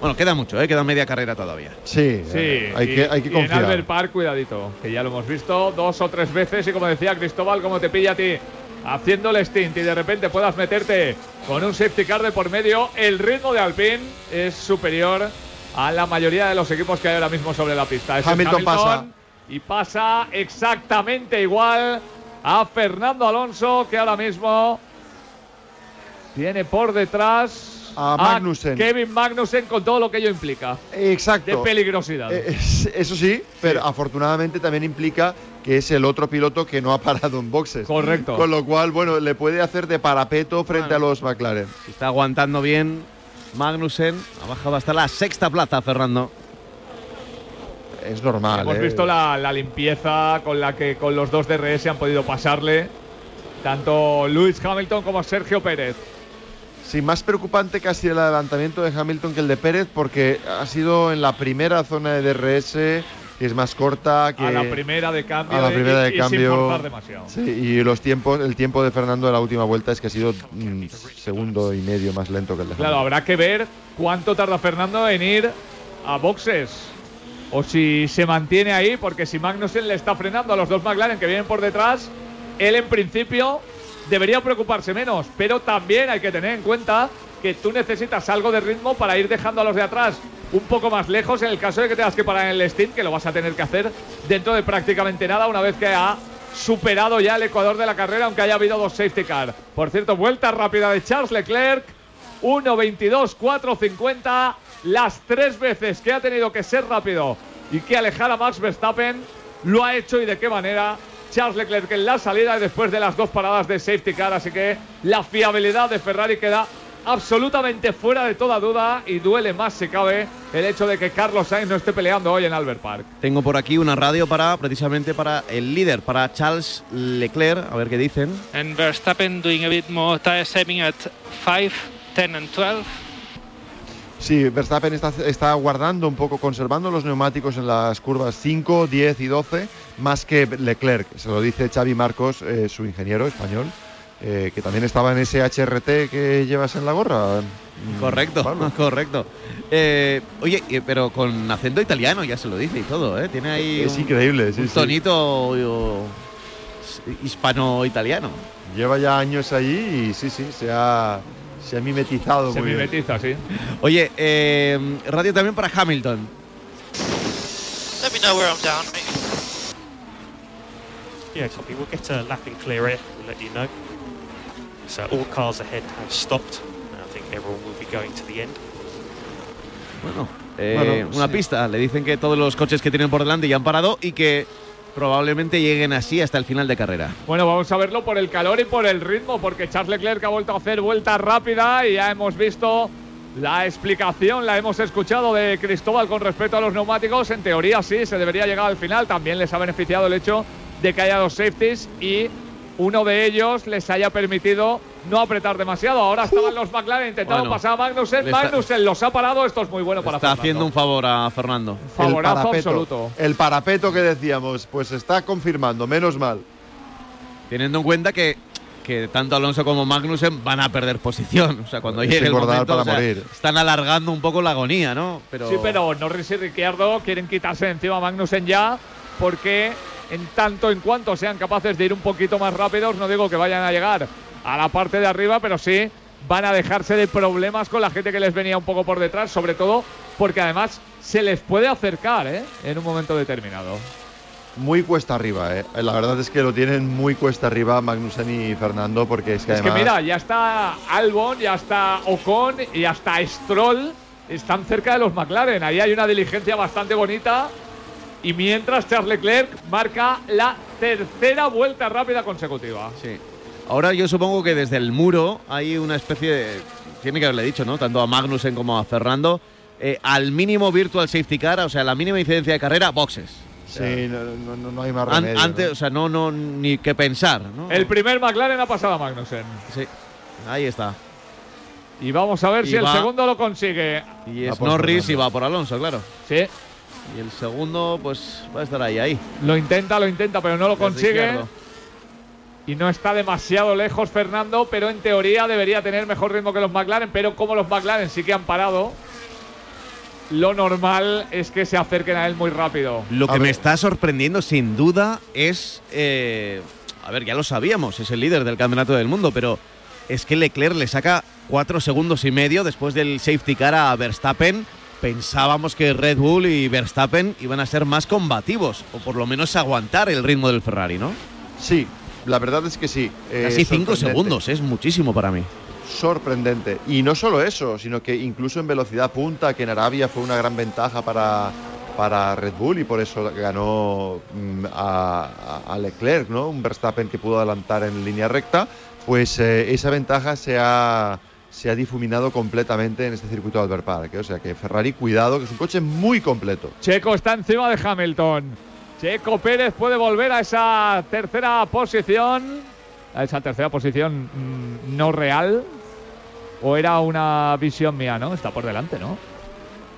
A: Bueno, queda mucho, ¿eh? queda media carrera todavía.
C: Sí,
B: Sí,
C: eh, hay,
B: y-
C: que, hay que
B: y en
C: confiar.
B: Albert Park, cuidadito, que ya lo hemos visto dos o tres veces y como decía Cristóbal, como te pilla a ti haciendo el stint y de repente puedas meterte con un safety car de por medio, el ritmo de Alpine es superior a la mayoría de los equipos que hay ahora mismo sobre la pista.
C: Hamilton pasa.
B: Y pasa exactamente igual a Fernando Alonso, que ahora mismo tiene por detrás
C: A Magnussen.
B: Kevin Magnussen con todo lo que ello implica
C: Exacto.
B: de peligrosidad.
C: Eh, es- eso sí, pero afortunadamente también implica que es el otro piloto que no ha parado en boxes.
B: Correcto.
C: Con lo cual, bueno, le puede hacer de parapeto frente
A: Bueno.
C: a los McLaren.
A: Si Está aguantando bien Magnussen. Ha bajado hasta la sexta plaza, Fernando.
C: Es normal.
B: Hemos
C: eh.
B: visto la, la limpieza con la que con los dos DRS han podido pasarle tanto Lewis Hamilton como Sergio Pérez.
C: Sí, más preocupante casi el adelantamiento de Hamilton que el de Pérez porque ha sido en la primera zona de DRS, que es más corta, que
B: a la primera de cambio,
C: a la
B: y-
C: primera de
B: y,
C: cambio.
B: forzar demasiado.
C: Sí, y los tiempos, el tiempo de Fernando de la última vuelta es que ha sido un segundo y medio más lento que el de
B: Claro,
C: Hamilton.
B: habrá que ver cuánto tarda Fernando en ir a boxes. O si se mantiene ahí, porque si Magnussen le está frenando a los dos McLaren que vienen por detrás, él en principio debería preocuparse menos. Pero también hay que tener en cuenta que tú necesitas algo de ritmo para ir dejando a los de atrás un poco más lejos en el caso de que tengas que parar en el stint, que lo vas a tener que hacer dentro de prácticamente nada una vez que ha superado ya el ecuador de la carrera, aunque haya habido dos safety car. Por cierto, vuelta rápida de Charles Leclerc 1.22, 4.50. Las tres veces que ha tenido que ser rápido y que alejar a Max Verstappen, lo ha hecho y de qué manera. Charles Leclerc en la salida y después de las dos paradas de safety car. Así que la fiabilidad de Ferrari queda absolutamente fuera de toda duda y duele más si cabe el hecho de que Carlos Sainz no esté peleando hoy en Albert Park.
A: Tengo por aquí una radio para precisamente para el líder, para Charles Leclerc, a ver qué dicen.
H: And Verstappen doing a bit more tire saving at 5, 10 and 12.
C: Sí, Verstappen está, está guardando un poco, conservando los neumáticos en las curvas 5, 10 y 12, más que Leclerc. Se lo dice Xavi Marcos, eh, su ingeniero español, eh, que también estaba en ese HRT que llevas en la gorra. Mm,
A: Correcto,
C: Pablo.
A: correcto. Eh, oye, pero con acento italiano ya se lo dice y todo, ¿eh? Tiene ahí
C: Es
A: un,
C: increíble, sí,
A: un
C: sí.
A: tonito o- hispano-italiano.
C: Lleva ya años allí y sí, sí, se ha, se ha mimetizado
B: Se
C: muy bien.
B: mimetiza, sí.
A: Oye, eh, radio también para Hamilton.
H: Let me know where I'm down, mate.
I: Yeah, copy. We'll get a lap in clear air. We'll let you know. So all cars ahead have stopped. And I think everyone will be going to the end.
A: Bueno, eh,
C: Bueno,
A: una
C: sí.
A: pista. Le dicen que todos los coches que tienen por delante ya han parado y que probablemente lleguen así hasta el final de carrera.
B: Bueno, vamos a verlo por el calor y por el ritmo, porque Charles Leclerc ha vuelto a hacer vuelta rápida y ya hemos visto la explicación, la hemos escuchado de Cristóbal con respecto a los neumáticos. En teoría sí, se debería llegar al final. También les ha beneficiado el hecho de que haya dos safeties y uno de ellos les haya permitido no apretar demasiado. Ahora estaban los McLaren intentando
A: Bueno,
B: pasar a Magnussen.
A: está-
B: Magnussen los ha parado. Esto es muy bueno para
A: Está
B: Fernando.
A: haciendo un favor a Fernando.
B: favorazo
C: el parapeto,
B: absoluto.
C: El parapeto que decíamos, pues está confirmando, menos mal.
A: Teniendo en cuenta que, que tanto Alonso como Magnussen van a perder posición. O sea, cuando
C: Es
A: llegue el momento,
C: para
A: o sea,
C: morir.
A: están alargando un poco la agonía, ¿no? Pero,
B: Sí, pero Norris y Ricciardo quieren quitarse de encima a Magnussen ya, porque en tanto en cuanto sean capaces de ir un poquito más rápidos, no digo que vayan a llegar a la parte de arriba, pero sí van a dejarse de problemas con la gente que les venía un poco por detrás, sobre todo porque además se les puede acercar ¿eh? en un momento determinado.
C: Muy cuesta arriba, ¿eh? La verdad es que lo tienen muy cuesta arriba Magnussen y Fernando, porque es que
B: Es que mira, ya está Albon, ya está Ocon y hasta Stroll están cerca de los McLaren. Ahí hay una diligencia bastante bonita. Y mientras Charles Leclerc marca la tercera vuelta rápida consecutiva.
A: Sí. Ahora yo supongo que desde el muro hay una especie de. Tiene que haberle dicho, ¿no? Tanto a Magnussen como a Fernando. eh, al mínimo virtual safety car, o sea, la mínima incidencia de carrera, boxes.
C: Sí, no, no- no- no hay más
A: An-
C: remedio.
A: antes,
C: ¿no?
A: o sea, no, no, ni que pensar, ¿no?
B: El primer McLaren ha pasado a Magnussen.
A: Sí. Ahí está.
B: Y vamos a ver
A: Y
B: si el segundo lo consigue.
A: Y es
C: por
A: Norris y va por Alonso, claro.
B: Sí,
A: Y el segundo, pues, va a estar ahí, ahí.
B: lo intenta, lo intenta, pero no lo consigue. Y no está demasiado lejos Fernando, pero en teoría debería tener mejor ritmo que los McLaren. Pero como los McLaren sí que han parado, lo normal es que se acerquen a él muy rápido.
A: Lo
C: A
A: que me está sorprendiendo, sin duda, es. eh, a ver, ya lo sabíamos, es el líder del campeonato del mundo, pero es que Leclerc le saca cuatro segundos y medio después del safety car a Verstappen. Pensábamos que Red Bull y Verstappen iban a ser más combativos, o por lo menos aguantar el ritmo del Ferrari, ¿no?
C: Sí, la verdad es que sí. eh,
A: Casi cinco segundos, es muchísimo para mí.
C: Sorprendente. Y no solo eso, sino que incluso en velocidad punta, que en Arabia fue una gran ventaja para, para Red Bull y por eso ganó mm, a, a- a Leclerc, ¿no? Un Verstappen que pudo adelantar en línea recta, pues eh, esa ventaja se ha, se ha difuminado completamente en este circuito de Albert Park. ¿eh? O sea que Ferrari, cuidado, que es un coche muy completo.
B: Checo está encima de Hamilton. Checo Pérez puede volver a esa tercera posición. A esa tercera posición mm, no real. O era una visión mía, ¿no? Está por delante, ¿no?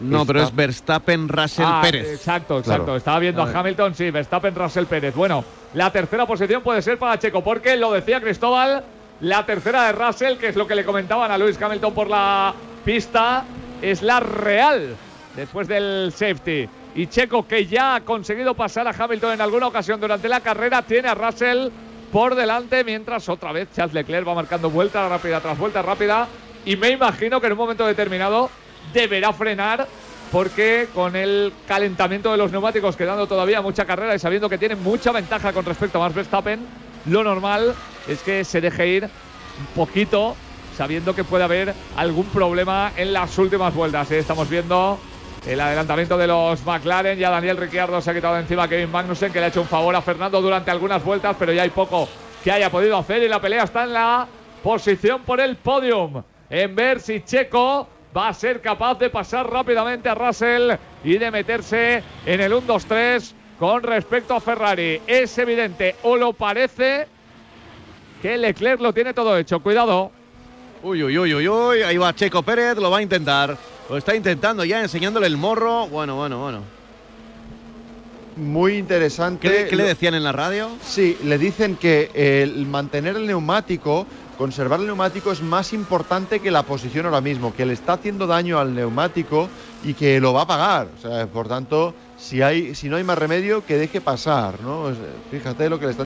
A: No, pero
C: Está-
A: es Verstappen, Russell,
B: Ah,
A: Pérez.
B: Exacto, exacto.
C: Claro.
B: Estaba viendo
A: A.
B: Hamilton, sí, Verstappen, Russell Pérez. Bueno, la tercera posición puede ser para Checo, porque lo decía Cristóbal, la tercera de Russell, que es lo que le comentaban a Lewis Hamilton por la pista, es la real después del safety. Y Checo, que ya ha conseguido pasar a Hamilton en alguna ocasión durante la carrera, tiene a Russell por delante, mientras otra vez Charles Leclerc va marcando vuelta rápida tras vuelta rápida. Y me imagino que en un momento determinado deberá frenar porque con el calentamiento de los neumáticos quedando todavía mucha carrera y sabiendo que tiene mucha ventaja con respecto a Max Verstappen, lo normal es que se deje ir un poquito, sabiendo que puede haber algún problema en las últimas vueltas. ¿eh? Estamos viendo el adelantamiento de los McLaren. Ya Daniel Ricciardo se ha quitado encima a Kevin Magnussen, que le ha hecho un favor a Fernando durante algunas vueltas, pero ya hay poco que haya podido hacer y la pelea está en la posición por el podium. En ver si Checo va a ser capaz de pasar rápidamente a Russell y de meterse en el 1-2-3 con respecto a Ferrari. Es evidente, o lo parece, que Leclerc lo tiene todo hecho. Cuidado.
A: Uy, uy, uy, uy, uy. Ahí va Checo Pérez, lo va a intentar. Lo está intentando ya, enseñándole el morro. Bueno, bueno, bueno.
C: Muy interesante.
A: ¿Qué, le- qué le decían en la radio?
C: Sí, le dicen que el mantener el neumático, conservar el neumático es más importante que la posición ahora mismo, que le está haciendo daño al neumático y que lo va a pagar. O sea, por tanto, si hay, si no hay más remedio, que deje pasar, ¿no? Fíjate lo que le está